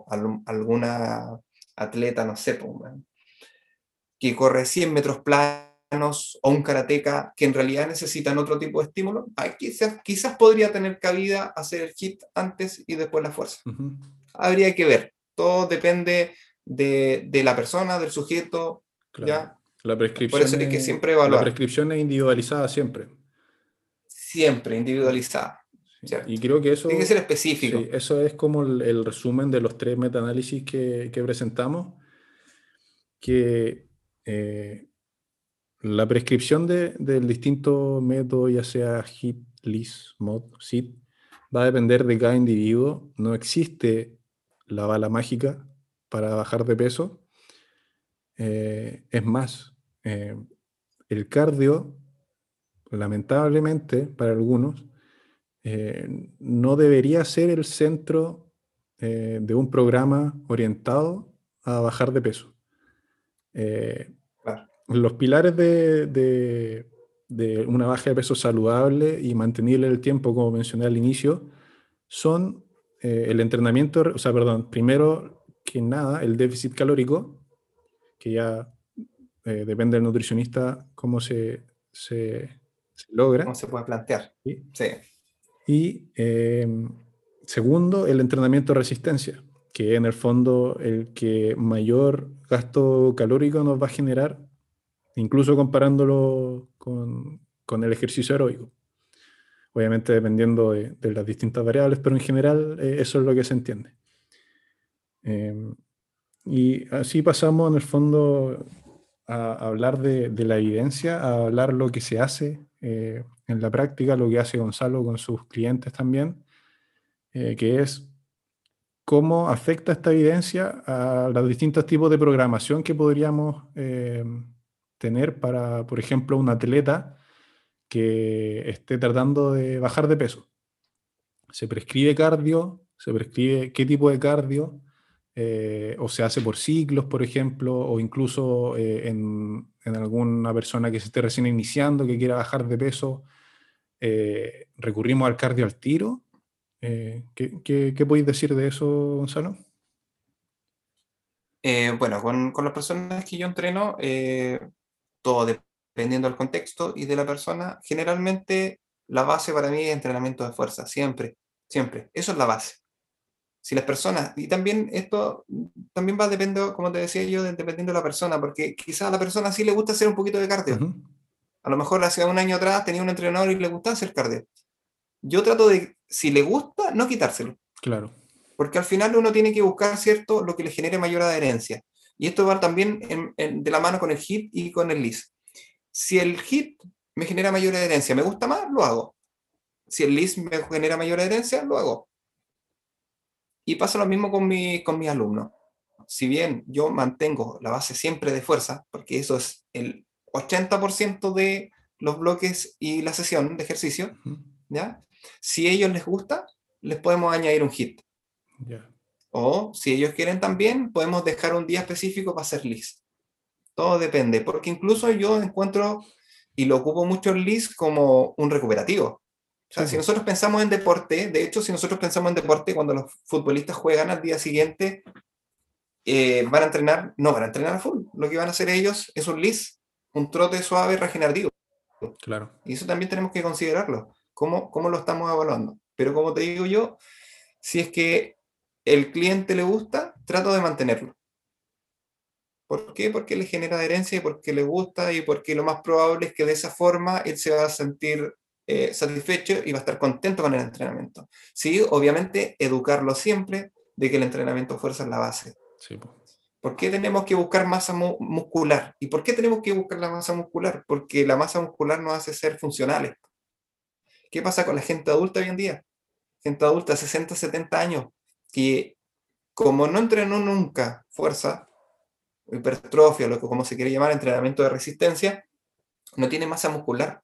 alguna atleta, no sé, que corre 100 metros planos o un karateca que en realidad necesitan otro tipo de estímulo, quizás, quizás podría tener cabida hacer el hit antes y después la fuerza. Uh -huh. Habría que ver, todo depende de, de la persona, del sujeto, claro. ¿ya? La prescripción, Por eso hay que siempre evaluar. La prescripción es individualizada siempre. Siempre individualizada. Sí. Y creo que eso... Tiene que ser específico. Sí, eso es como el, el, resumen de los tres metaanálisis que, que presentamos, que eh, la prescripción de, del distinto método, ya sea HIT, LIS, MOD, SIT, va a depender de cada individuo. No existe la bala mágica para bajar de peso. Eh, es más, eh, el cardio, lamentablemente para algunos, eh, no debería ser el centro de un programa orientado a bajar de peso. Los pilares de, de- de una baja de peso saludable y mantenible en el tiempo, como mencioné al inicio, son eh, el entrenamiento, o sea, perdón, primero que nada, el déficit calórico, que ya eh, depende del nutricionista cómo se, se- se logra. ¿Cómo se puede plantear? ¿sí? Sí. Y eh, segundo, el entrenamiento de resistencia, que en el fondo el que mayor gasto calórico nos va a generar, incluso comparándolo con, con el ejercicio aeróbico. Obviamente dependiendo de, las distintas variables, pero en general eh, eso es lo que se entiende. Eh, y así pasamos en el fondo a, hablar de, la evidencia, a hablar lo que se hace eh, en la práctica, lo que hace Gonzalo con sus clientes también, eh, que es cómo afecta esta evidencia a los distintos tipos de programación que podríamos eh, tener para, por ejemplo, un atleta que esté tratando de bajar de peso. Se prescribe cardio, se prescribe qué tipo de cardio, eh, o se hace por ciclos, por ejemplo, o incluso eh, en, en alguna persona que se esté recién iniciando, que quiera bajar de peso, eh, recurrimos al cardio al tiro. ¿qué, qué, podéis decir de eso, Gonzalo? Bueno, con, con las personas que yo entreno, todo dependiendo del contexto y de la persona, generalmente la base para mí es entrenamiento de fuerza, siempre, siempre. Eso es la base. Si las personas, y también esto también va dependiendo, como te decía yo, de- dependiendo de la persona, porque quizás a la persona sí le gusta hacer un poquito de cardio. A lo mejor hace un año atrás tenía un entrenador y le gustaba hacer cardio. Yo trato de, si le gusta, no quitárselo. Claro, Porque al final uno tiene que buscar, ¿cierto?, lo que le genere mayor adherencia. Y esto va también en- en- de la mano con el HIT y con el LIS. Si el HIT me genera mayor adherencia, me gusta más, lo hago. Si el LIS me genera mayor adherencia, lo hago. Y pasa lo mismo con, mi, con mis alumnos. Si bien yo mantengo la base siempre de fuerza, porque eso es el 80% de los bloques y la sesión de ejercicio, ¿ya? Si a ellos les gusta, les podemos añadir un HIT. ya. O si ellos quieren también, podemos dejar un día específico para hacer list. Todo depende, porque incluso yo encuentro y lo ocupo mucho el list como un recuperativo. O sea, Sí, si nosotros pensamos en deporte, de hecho, si nosotros pensamos en deporte, cuando los futbolistas juegan al día siguiente, eh, van a entrenar, no van a entrenar a full. Lo que van a hacer ellos es un list. un trote suave regenerativo. Claro. Y eso también tenemos que considerarlo. ¿Cómo, cómo lo estamos evaluando? Pero como te digo yo, si es que el cliente le gusta, trato de mantenerlo. ¿Por qué? Porque le genera adherencia y porque le gusta y porque lo más probable es que de esa forma él se va a sentir eh, satisfecho y va a estar contento con el entrenamiento. Sí, obviamente, educarlo siempre de que el entrenamiento fuerza es la base. Sí, po. ¿Por qué tenemos que buscar masa mu- muscular? ¿Y por qué tenemos que buscar la masa muscular? Porque la masa muscular nos hace ser funcionales. ¿Qué pasa con la gente adulta hoy en día? Gente adulta, 60, 70 años, que como no entrenó nunca fuerza, hipertrofia, lo que como se quiere llamar, entrenamiento de resistencia, no tiene masa muscular.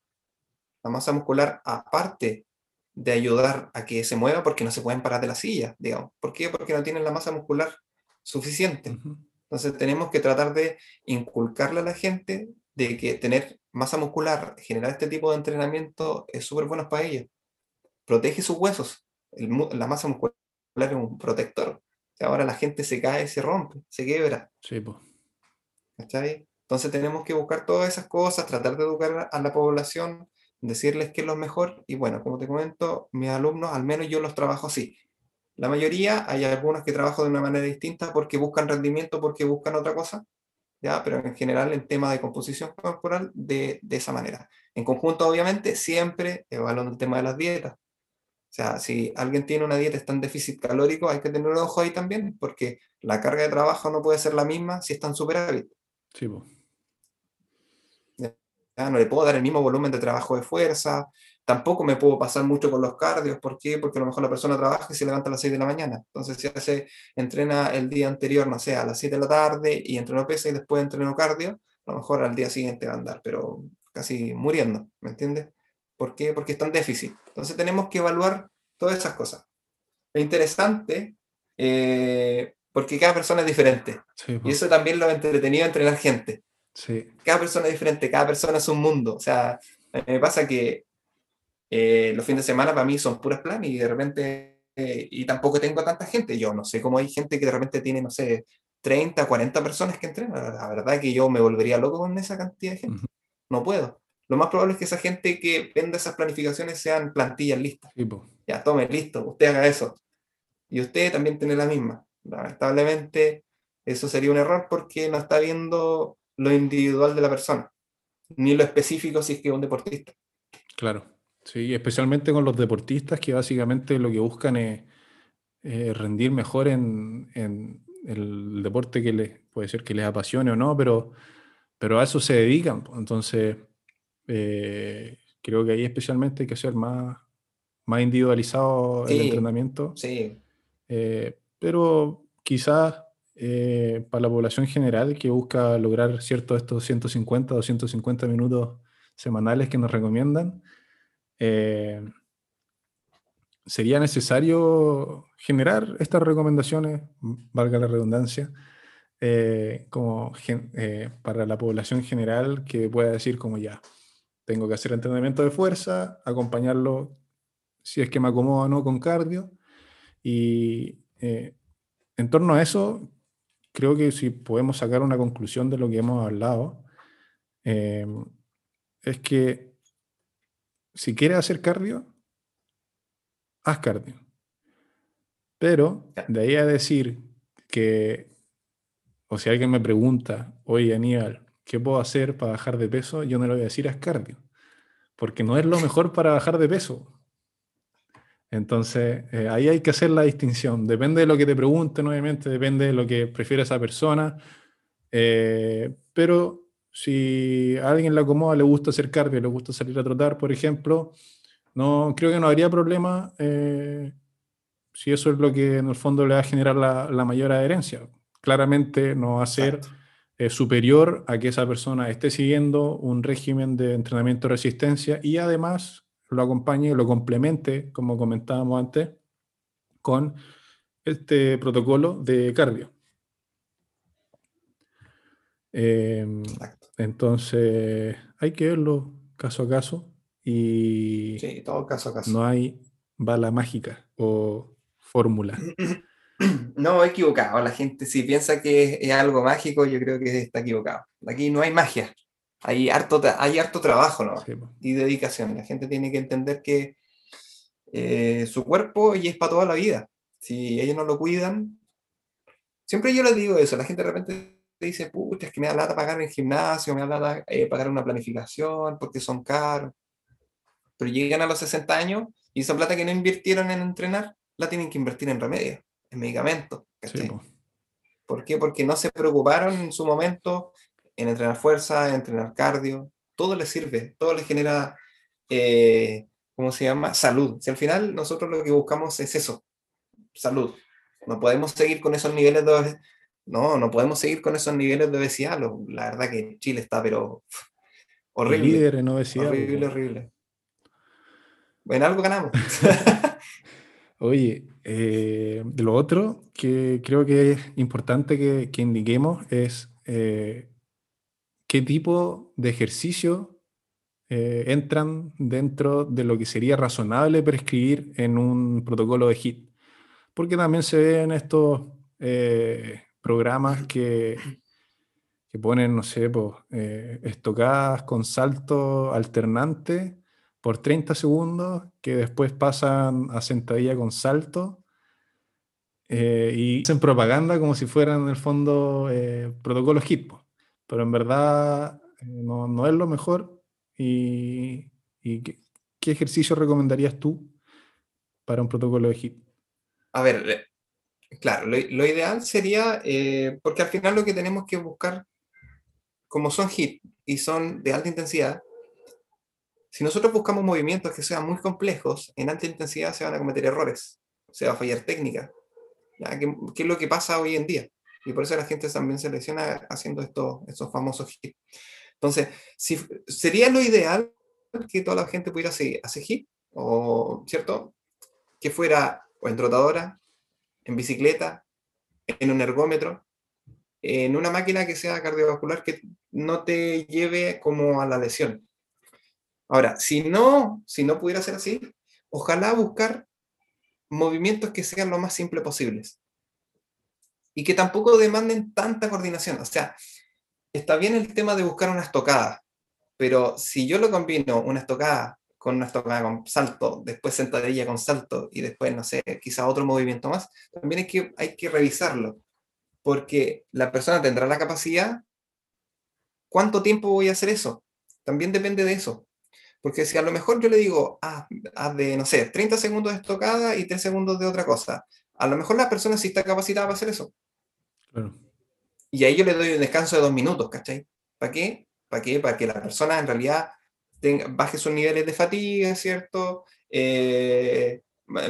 La masa muscular, aparte de ayudar a que se mueva, porque no se pueden parar de la silla, digamos. ¿Por qué? Porque no tienen la masa muscular suficiente. Entonces tenemos que tratar de inculcarle a la gente de que tener masa muscular, generar este tipo de entrenamiento es súper bueno para ellos. Protege sus huesos. El la masa muscular es un protector. Ahora la gente se cae, se rompe, se quiebra. Sí. ¿cachai? Entonces tenemos que buscar todas esas cosas, tratar de educar a la población, decirles qué es lo mejor. Y bueno, como te comento, mis alumnos, al menos yo los trabajo así. La mayoría, hay algunos que trabajo de una manera distinta porque buscan rendimiento, porque buscan otra cosa, ¿ya? Pero en general, en tema de composición corporal, de, de esa manera. En conjunto, obviamente, siempre evaluando el tema de las dietas. O sea, si alguien tiene una dieta está en déficit calórico, hay que tener un ojo ahí también, porque la carga de trabajo no puede ser la misma si está en superávit. Sí. ¿ya? No le puedo dar el mismo volumen de trabajo de fuerza, tampoco me puedo pasar mucho con los cardios, ¿por qué? Porque a lo mejor la persona trabaja y se levanta a las 6 de la mañana. Entonces, si hace, entrena el día anterior, no sé, a las 7 de la tarde y entrenó pesa y después entrenó cardio, a lo mejor al día siguiente va a andar, pero casi muriendo, ¿me entiendes? ¿Por qué? Porque está en déficit. Entonces, tenemos que evaluar todas esas cosas. Es interesante eh, porque cada persona es diferente. Sí, po. Y eso también lo entretenido entrenar gente Sí. cada persona es diferente, cada persona es un mundo. O sea, a me pasa que eh, los fines de semana para mí son puras planes y de repente, eh, y tampoco tengo tanta gente. Yo no sé cómo hay gente que de repente tiene, no sé, 30, 40 personas que entrenan. La verdad que yo me volvería loco con esa cantidad de gente. Ujú. No puedo. Lo más probable es que esa gente que venda esas planificaciones sean plantillas listas. Sí, po. Ya, tome, listo, usted haga eso. Y usted también tiene la misma. Lamentablemente, eso sería un error porque no está viendo lo individual de la persona, ni lo específico si es que es un deportista. Claro. Sí, especialmente con los deportistas que básicamente lo que buscan es rendir mejor en, en el deporte que les puede ser que les apasione o no, pero, pero a eso se dedican. Entonces, eh, creo que ahí especialmente hay que ser más, más individualizado el entrenamiento. Sí, Eh, pero quizás eh, para la población general que busca lograr ciertos estos 150 o 250 minutos semanales que nos recomiendan, eh, sería necesario generar estas recomendaciones, valga la redundancia, eh, como eh, para la población general que pueda decir como ya, tengo que hacer entrenamiento de fuerza, acompañarlo si es que me acomodo o no con cardio. Y eh, en torno a eso, creo que si podemos sacar una conclusión de lo que hemos hablado, eh, es que si quieres hacer cardio, haz cardio. Pero de ahí a decir que, o si alguien me pregunta, oye Aníbal, ¿qué puedo hacer para bajar de peso? Yo no le voy a decir haz cardio, porque no es lo mejor para bajar de peso. Entonces, eh, ahí hay que hacer la distinción. Depende de lo que te pregunten, obviamente, depende de lo que prefiere esa persona. eh, pero si a alguien le acomoda, le gusta hacer cardio, le gusta salir a trotar, por ejemplo, no, creo que no habría problema eh, si eso es lo que en el fondo le va a generar la, la mayor adherencia. Claramente no va a ser exacto. Eh, superior a que esa persona esté siguiendo un régimen de entrenamiento de resistencia y además lo acompañe, lo complemente, como comentábamos antes, con este protocolo de cardio. Eh, exacto. entonces, hay que verlo caso a caso y Sí, todo caso a caso. no hay bala mágica o fórmula. No, equivocado. La gente si piensa que es, algo mágico, yo creo que está equivocado. Aquí no hay magia. hay harto, hay harto trabajo ¿no? Sí, po. y dedicación. La gente tiene que entender que eh, su cuerpo y es para toda la vida. Si ellos no lo cuidan, siempre yo les digo eso. La gente de repente dice, pucha, es que me da lata pagar en gimnasio, me da lata eh, pagar una planificación porque son caros. Pero llegan a los 60 años y esa plata que no invirtieron en entrenar, la tienen que invertir en remedios, en medicamentos. Sí, ¿cachai? po. ¿Por qué? Porque no se preocuparon en su momento en entrenar fuerza, en entrenar cardio. Todo les sirve, todo les genera, eh, ¿cómo se llama? Salud. Si al final nosotros lo que buscamos es eso, salud. No podemos seguir con esos niveles de obesidad. No, no podemos seguir con esos niveles de obesidad. Lo- La verdad que Chile está, pero horrible. Líder en obesidad. horrible, horrible. Bueno, algo ganamos. Oye, eh, lo otro que creo que es importante que, que indiquemos es eh, qué tipo de ejercicio eh, entran dentro de lo que sería razonable prescribir en un protocolo de HIT. Porque también se ven estos programas que, que ponen, no sé, estocadas con salto alternante por 30 segundos, que después pasan a sentadilla con salto eh, y hacen propaganda como si fueran en el fondo eh, protocolos HIT. Pero en verdad eh, no, no es lo mejor. ¿Y, qué, ejercicio recomendarías tú para un protocolo de HIT? A ver, claro, lo, ideal sería, eh, porque al final lo que tenemos que buscar, como son HIIT y son de alta intensidad, si nosotros buscamos movimientos que sean muy complejos, en alta intensidad se van a cometer errores, se va a fallar técnica, ¿ya? ¿Qué, qué es lo que pasa hoy en día? Y por eso la gente también se lesiona haciendo estos, estos famosos HIIT. Entonces, si, sería lo ideal que toda la gente pudiera hacer, hacer HIIT, o, ¿cierto? Que fuera o en trotadora, en bicicleta, en un ergómetro, en una máquina que sea cardiovascular que no te lleve como a la lesión. Ahora, si no, si no pudiera ser así, ojalá buscar movimientos que sean lo más simples posibles y que tampoco demanden tanta coordinación. O sea, está bien el tema de buscar una estocada, pero si yo lo combino una estocada con una estocada con salto, después sentadilla con salto y después, no sé, quizá otro movimiento más, también hay que, hay que revisarlo, porque la persona tendrá la capacidad. ¿Cuánto tiempo voy a hacer eso? También depende de eso. Porque si a lo mejor yo le digo, ah, haz de, no sé, 30 segundos de estocada y 3 segundos de otra cosa, a lo mejor la persona sí está capacitada para hacer eso. Claro. Y ahí yo le doy un descanso de dos minutos, ¿cachai? ¿Para qué? ¿Para qué? Para que la persona en realidad tenga, baje sus niveles de fatiga, ¿cierto? Eh,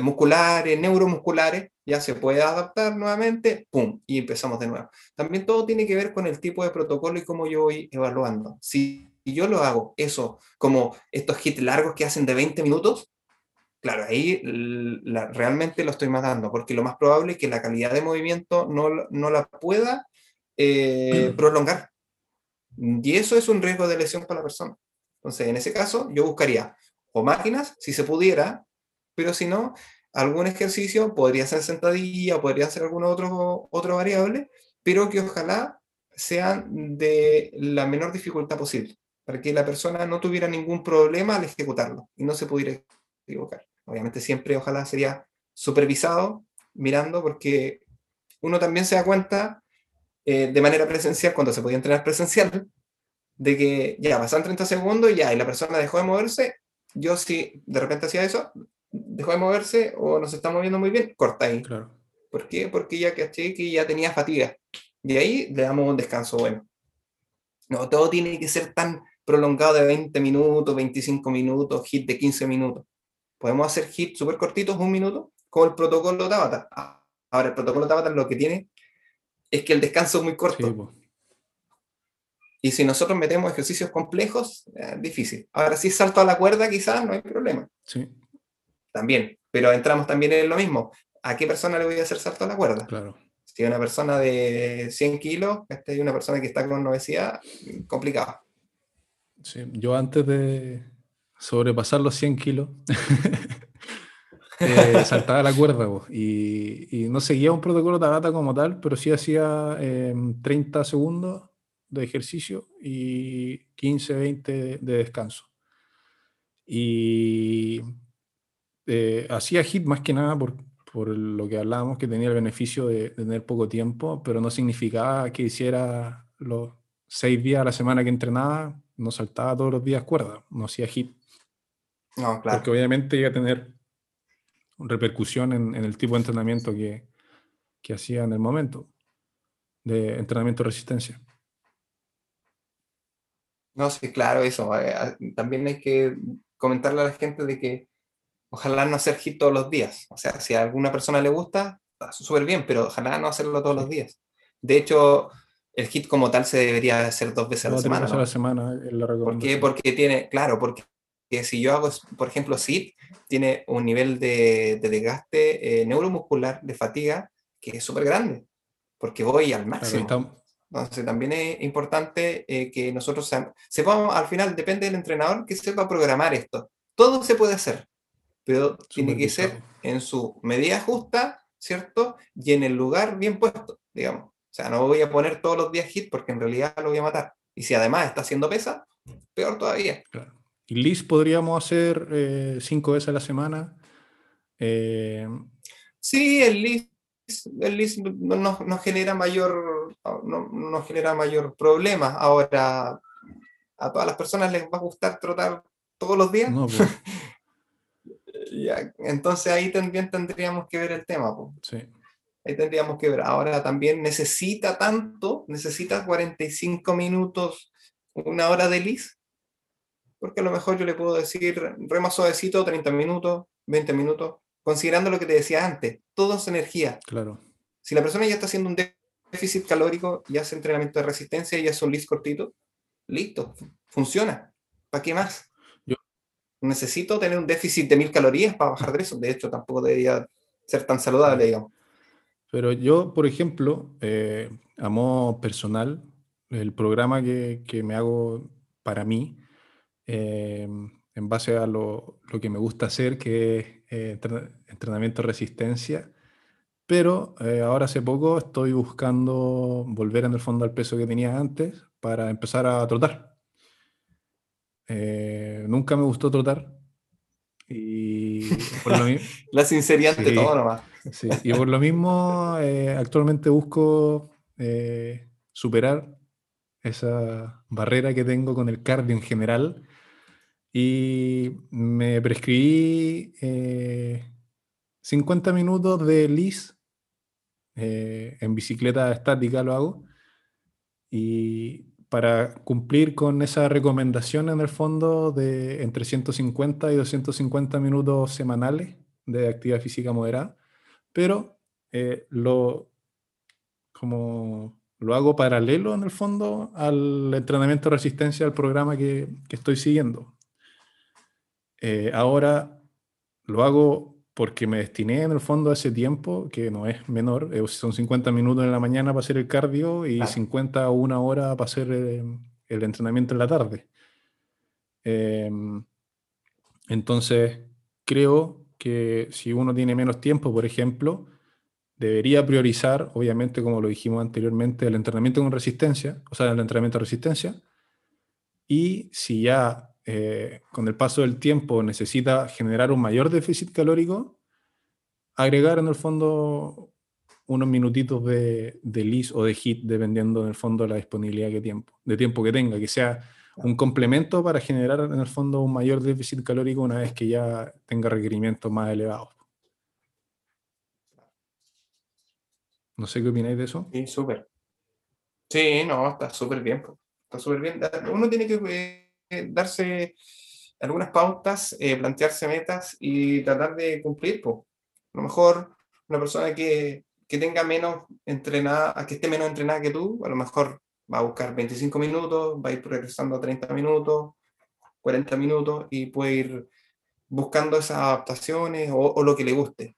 musculares, neuromusculares, ya se puede adaptar nuevamente, ¡pum! Y empezamos de nuevo. También todo tiene que ver con el tipo de protocolo y cómo yo voy evaluando. Si yo lo hago, eso, como estos hits largos que hacen de 20 minutos, claro, ahí la, realmente lo estoy matando, porque lo más probable es que la calidad de movimiento no, no la pueda eh, prolongar. Y eso es un riesgo de lesión para la persona. Entonces, en ese caso, yo buscaría o máquinas, si se pudiera, pero si no, algún ejercicio podría ser sentadilla podría ser alguna otro, otra variable, pero que ojalá sean de la menor dificultad posible, para que la persona no tuviera ningún problema al ejecutarlo y no se pudiera equivocar. Obviamente siempre ojalá sería supervisado, mirando, porque uno también se da cuenta eh, de manera presencial, cuando se podía entrenar presencial, de que ya pasan 30 segundos y ya, y la persona dejó de moverse, yo si de repente hacía eso, dejó de moverse o no se está moviendo muy bien, corta ahí. Claro. ¿Por qué? Porque ya caché que ya tenía fatiga. Y ahí le damos un descanso bueno. No, todo tiene que ser tan prolongado de 20 minutos, 25 minutos, hit de 15 minutos. Podemos hacer hits súper cortitos, un minuto, con el protocolo Tabata. Ahora, el protocolo Tabata lo que tiene es que el descanso es muy corto. Sí, po. Y si nosotros metemos ejercicios complejos, es difícil. Ahora, si salto a la cuerda, quizás no hay problema. Sí, También. Pero entramos también en lo mismo. ¿A qué persona le voy a hacer salto a la cuerda? claro. Si una persona de 100 kilos este, y una persona que está con obesidad, complicado. Sí, Yo antes de sobrepasar los 100 kilos, eh, saltaba la cuerda po, y, y no seguía un protocolo Tabata como tal, pero sí hacía eh, 30 segundos de ejercicio y 15, 20 de, de descanso. Y eh, hacía hit más que nada por, por lo que hablábamos, que tenía el beneficio de, de tener poco tiempo, pero no significaba que hiciera los seis días a la semana que entrenaba, no saltaba todos los días cuerda, no hacía hit. No, claro. Porque obviamente iba a tener repercusión en, en el tipo de entrenamiento que, que hacía en el momento de entrenamiento de resistencia. No, sí, claro, eso. eh, ah, También hay que comentarle a la gente de que ojalá no hacer hit todos los días. O sea, si a alguna persona le gusta, súper bien, pero ojalá no hacerlo todos los días. De hecho, el hit como tal se debería hacer dos veces a la semana. veces a la semana la ¿Por qué? Porque tiene, claro, porque si yo hago, por ejemplo, SIT, tiene un nivel de, de desgaste eh, neuromuscular, de fatiga, que es súper grande, porque voy al máximo. Entonces también es importante eh, que nosotros sepamos, al final depende del entrenador que sepa programar esto. Todo se puede hacer, pero tiene que ser en su medida justa, ¿cierto? Y en el lugar bien puesto, digamos. O sea, no voy a poner todos los días hit porque en realidad lo voy a matar. Y si además está haciendo pesa, peor todavía. Claro. Y LIS podríamos hacer eh, cinco veces a la semana. Eh, Sí, el list, el list no, no- no genera mayor, no, no genera mayor problema. Ahora, a todas las personas les va a gustar trotar todos los días. no, pues, Ya, entonces ahí también tendríamos que ver el tema. po. sí. Ahí tendríamos que ver. Ahora también necesita tanto, necesita 45 minutos, una hora de lis. Porque a lo mejor yo le puedo decir rema suavecito, 30 minutos, 20 minutos, considerando lo que te decía antes, todo es energía. Claro. Si la persona ya está haciendo un déficit calórico y hace entrenamiento de resistencia y hace un list cortito, listo, fu- funciona. ¿Para qué más? Yo- Necesito tener un déficit de mil calorías para bajar de eso. De hecho, tampoco debería ser tan saludable, digamos. Pero yo, por ejemplo, eh, a modo personal, el programa que, que me hago para mí, eh, en base a lo, lo que me gusta hacer, que es eh, entre- entrenamiento de resistencia, pero eh, ahora hace poco estoy buscando volver en el fondo al peso que tenía antes para empezar a trotar. Eh, nunca me gustó trotar y por lo mi- La sinceridad ante Sí. todo nomás. Sí, y por lo mismo, eh, actualmente busco eh, superar esa barrera que tengo con el cardio en general. Y me prescribí eh, 50 minutos de LIS, eh, en bicicleta estática lo hago, y para cumplir con esa recomendación en el fondo de entre 150 y 250 minutos semanales de actividad física moderada pero eh, lo, como, lo hago paralelo en el fondo al entrenamiento de resistencia del programa que, que estoy siguiendo. Eh, ahora lo hago porque me destiné en el fondo a ese tiempo, que no es menor, eh, son 50 minutos en la mañana para hacer el cardio y Claro. 50 o una hora para hacer eh, el entrenamiento en la tarde. Em, entonces, creo que si uno tiene menos tiempo, por ejemplo, debería priorizar, obviamente, como lo dijimos anteriormente, el entrenamiento con resistencia, o sea, el entrenamiento de resistencia. Y si ya eh, con el paso del tiempo necesita generar un mayor déficit calórico, agregar en el fondo unos minutitos de, de LIS o de HIT, dependiendo en el fondo de la disponibilidad que tiempo, de tiempo que tenga, que sea un complemento para generar en el fondo un mayor déficit calórico una vez que ya tenga requerimientos más elevados. No sé qué opináis de eso. Sí, súper. Sí, no, está súper bien. Está súper bien. Uno tiene que eh, darse algunas pautas, eh, plantearse metas y tratar de cumplir. po. A lo mejor una persona que, que tenga menos entrenada, que esté menos entrenada que tú, a lo mejor va a buscar 25 minutos, va a ir progresando a 30 minutos, 40 minutos y puede ir buscando esas adaptaciones o, o lo que le guste.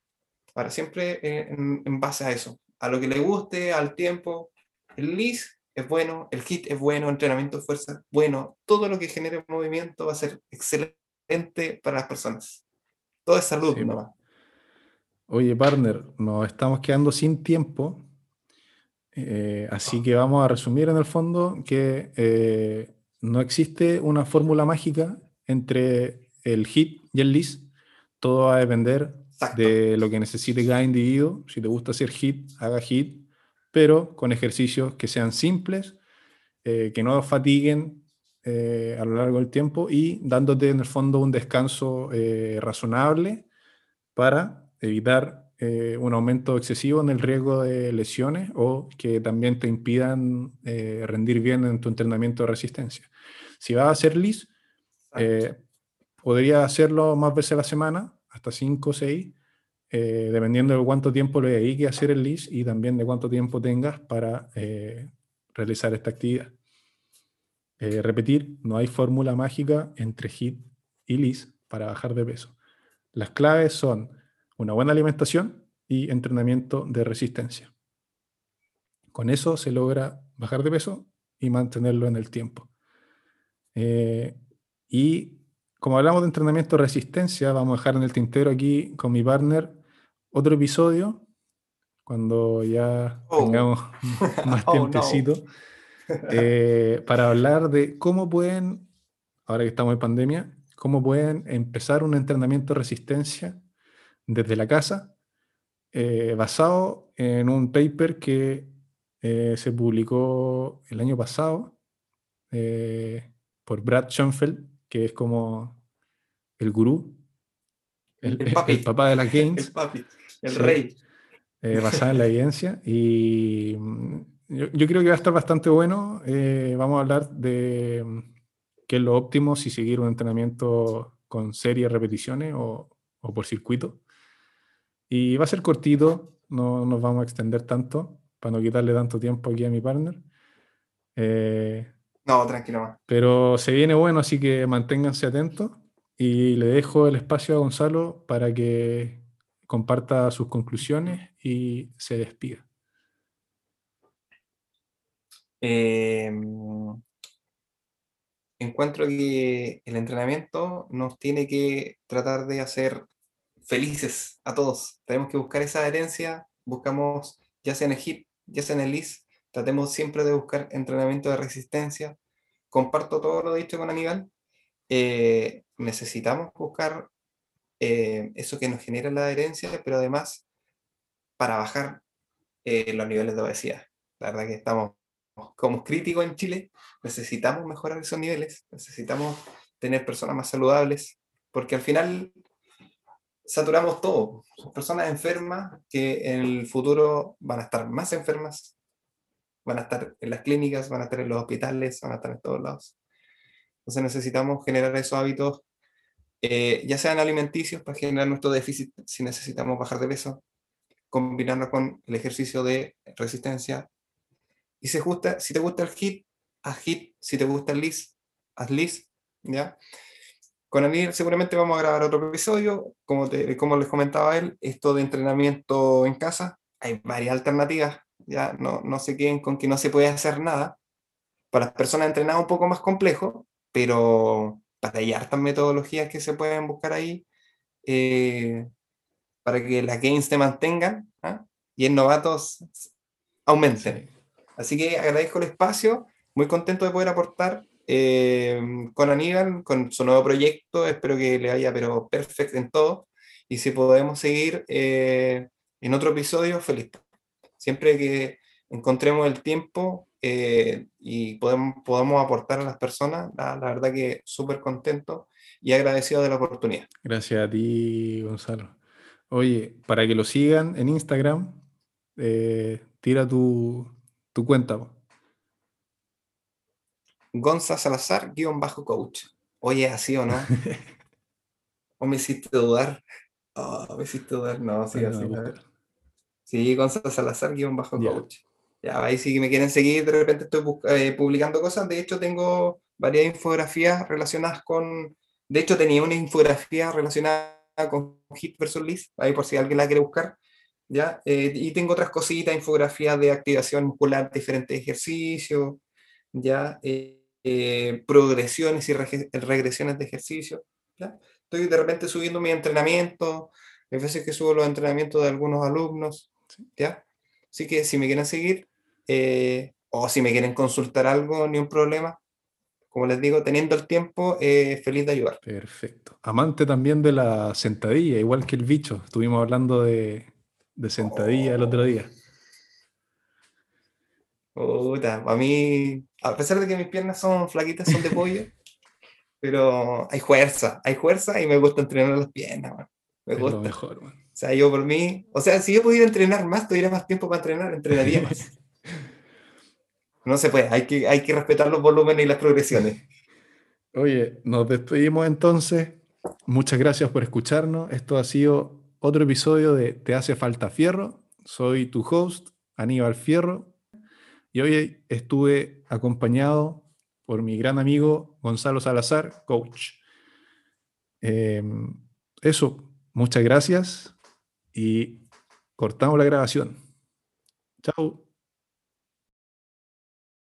Para siempre eh, en, en base a eso, a lo que le guste, al tiempo. El LIS es bueno, el HIT es bueno, entrenamiento de fuerza, bueno, todo lo que genere movimiento va a ser excelente para las personas. Todo es salud, Sí, nomás. Oye, partner, nos estamos quedando sin tiempo. Eh, así que vamos a resumir en el fondo que eh, no existe una fórmula mágica entre el hit y el list. Todo va a depender Exacto. de lo que necesite cada individuo. Si te gusta hacer hit, haga hit, pero con ejercicios que sean simples, eh, que no fatiguen a lo largo del tiempo y dándote en el fondo un descanso razonable para evitar eh, un aumento excesivo en el riesgo de lesiones o que también te impidan eh, rendir bien en tu entrenamiento de resistencia. Si vas a hacer LIS, eh, podría hacerlo más veces a la semana, hasta 5 o 6, eh, dependiendo de cuánto tiempo le dedique a hacer el LIS y también de cuánto tiempo tengas para realizar esta actividad. Repetir, no hay fórmula mágica entre HIT y LIS para bajar de peso. Las claves son una buena alimentación y entrenamiento de resistencia. Con eso se logra bajar de peso y mantenerlo en el tiempo. Eh, y como hablamos de entrenamiento de resistencia, vamos a dejar en el tintero aquí con mi partner otro episodio cuando ya Oh. tengamos más Oh, no. eh, para hablar de cómo pueden, ahora que estamos en pandemia, cómo pueden empezar un entrenamiento de resistencia desde la casa, eh, basado en un paper que eh, se publicó el año pasado eh, por Brad Schoenfeld, que es como el gurú, el, El papi. el papá de la Gaines El papi, el Sí. rey. basada en la evidencia. Y mm, yo, yo creo que va a estar bastante bueno. Vamos a hablar de mm, qué es lo óptimo, si seguir un entrenamiento con series, repeticiones o, o por circuito. Y va a ser cortito, no nos vamos a extender tanto para no quitarle tanto tiempo aquí a mi partner. Eh, No, tranquilo más. pero se viene bueno, así que manténganse atentos. Y le dejo el espacio a Gonzalo para que comparta sus conclusiones y se despida. Eh, encuentro que el entrenamiento nos tiene que tratar de hacer felices a todos. Tenemos que buscar esa adherencia, buscamos, ya sea en el HIT, ya sea en el LIS, tratemos siempre de buscar entrenamiento de resistencia. Comparto todo lo dicho con Aníbal. Eh, necesitamos buscar eh, eso que nos genera la adherencia, pero además para bajar eh, los niveles de obesidad. La verdad que estamos como críticos en Chile, necesitamos mejorar esos niveles, necesitamos tener personas más saludables, porque al final saturamos todo. Son personas enfermas que en el futuro van a estar más enfermas, van a estar en las clínicas, van a estar en los hospitales, van a estar en todos lados. Entonces necesitamos generar esos hábitos, eh, ya sean alimenticios para generar nuestro déficit si necesitamos bajar de peso, combinarlo con el ejercicio de resistencia. Y si, gusta, si te gusta el HIT, haz HIT. Si te gusta el LIS, haz LIS. ¿ya? Con Anil seguramente vamos a grabar otro episodio. Como, te- como les comentaba él, esto de entrenamiento en casa, hay varias alternativas. Ya no, no se queden con que no se puede hacer nada. Para las personas entrenadas un poco más complejo, pero para hay hartas metodologías que se pueden buscar ahí eh, para que las gains se mantengan ¿ah? y en novatos aumenten. Así que agradezco el espacio, muy contento de poder aportar con Aníbal, con su nuevo proyecto, espero que le vaya pero perfecto en todo, y si podemos seguir eh, en otro episodio, feliz. Siempre que encontremos el tiempo eh, y podamos aportar a las personas, la, verdad que súper contento y agradecido de la oportunidad. Gracias a ti, Gonzalo. Oye, para que lo sigan en Instagram, eh, tira tu cuenta. Gonza Salazar, guion bajo coach. Oye, ¿así o no? ¿O me hiciste dudar? Oh, me hiciste dudar. No, sí, así. a ver. búscalo. Sí, Gonzalo Salazar, guion bajo coach. Ya, ahí sí que me quieren seguir, de repente estoy eh, publicando cosas. De hecho, tengo varias infografías relacionadas con. De hecho, tenía una infografía relacionada con Hit versus List, ahí por si alguien la quiere buscar. ¿ya? Eh, y tengo otras cositas, infografías de activación muscular, diferentes ejercicios, ya Eh, eh, progresiones y regresiones de ejercicio. ¿ya? Estoy de repente subiendo mi entrenamiento, hay veces que subo los entrenamientos de algunos alumnos. ¿ya? Así que si me quieren seguir, eh, o si me quieren consultar algo, ni un problema. Como les digo, teniendo el tiempo, eh, feliz de ayudar. Perfecto. Amante también de la sentadilla, igual que el bicho. Estuvimos hablando de, de sentadilla el otro día. Puta, a mí, a pesar de que mis piernas son flaquitas, son de pollo, pero hay fuerza, hay fuerza y me gusta entrenar las piernas, man. Me Es gusta. lo mejor, man. O sea, yo por mí, o sea, si yo pudiera entrenar más, tuviera más tiempo para entrenar, entrenaría más. No se puede, hay que, hay que respetar los volúmenes y las progresiones. Oye, nos despedimos entonces. Muchas gracias por escucharnos. Esto ha sido otro episodio de Te hace falta fierro. Soy tu host, Aníbal Fierro. Y hoy estuve acompañado por mi gran amigo Gonzalo Salazar, coach. Eh, eso, muchas gracias y cortamos la grabación. Chao.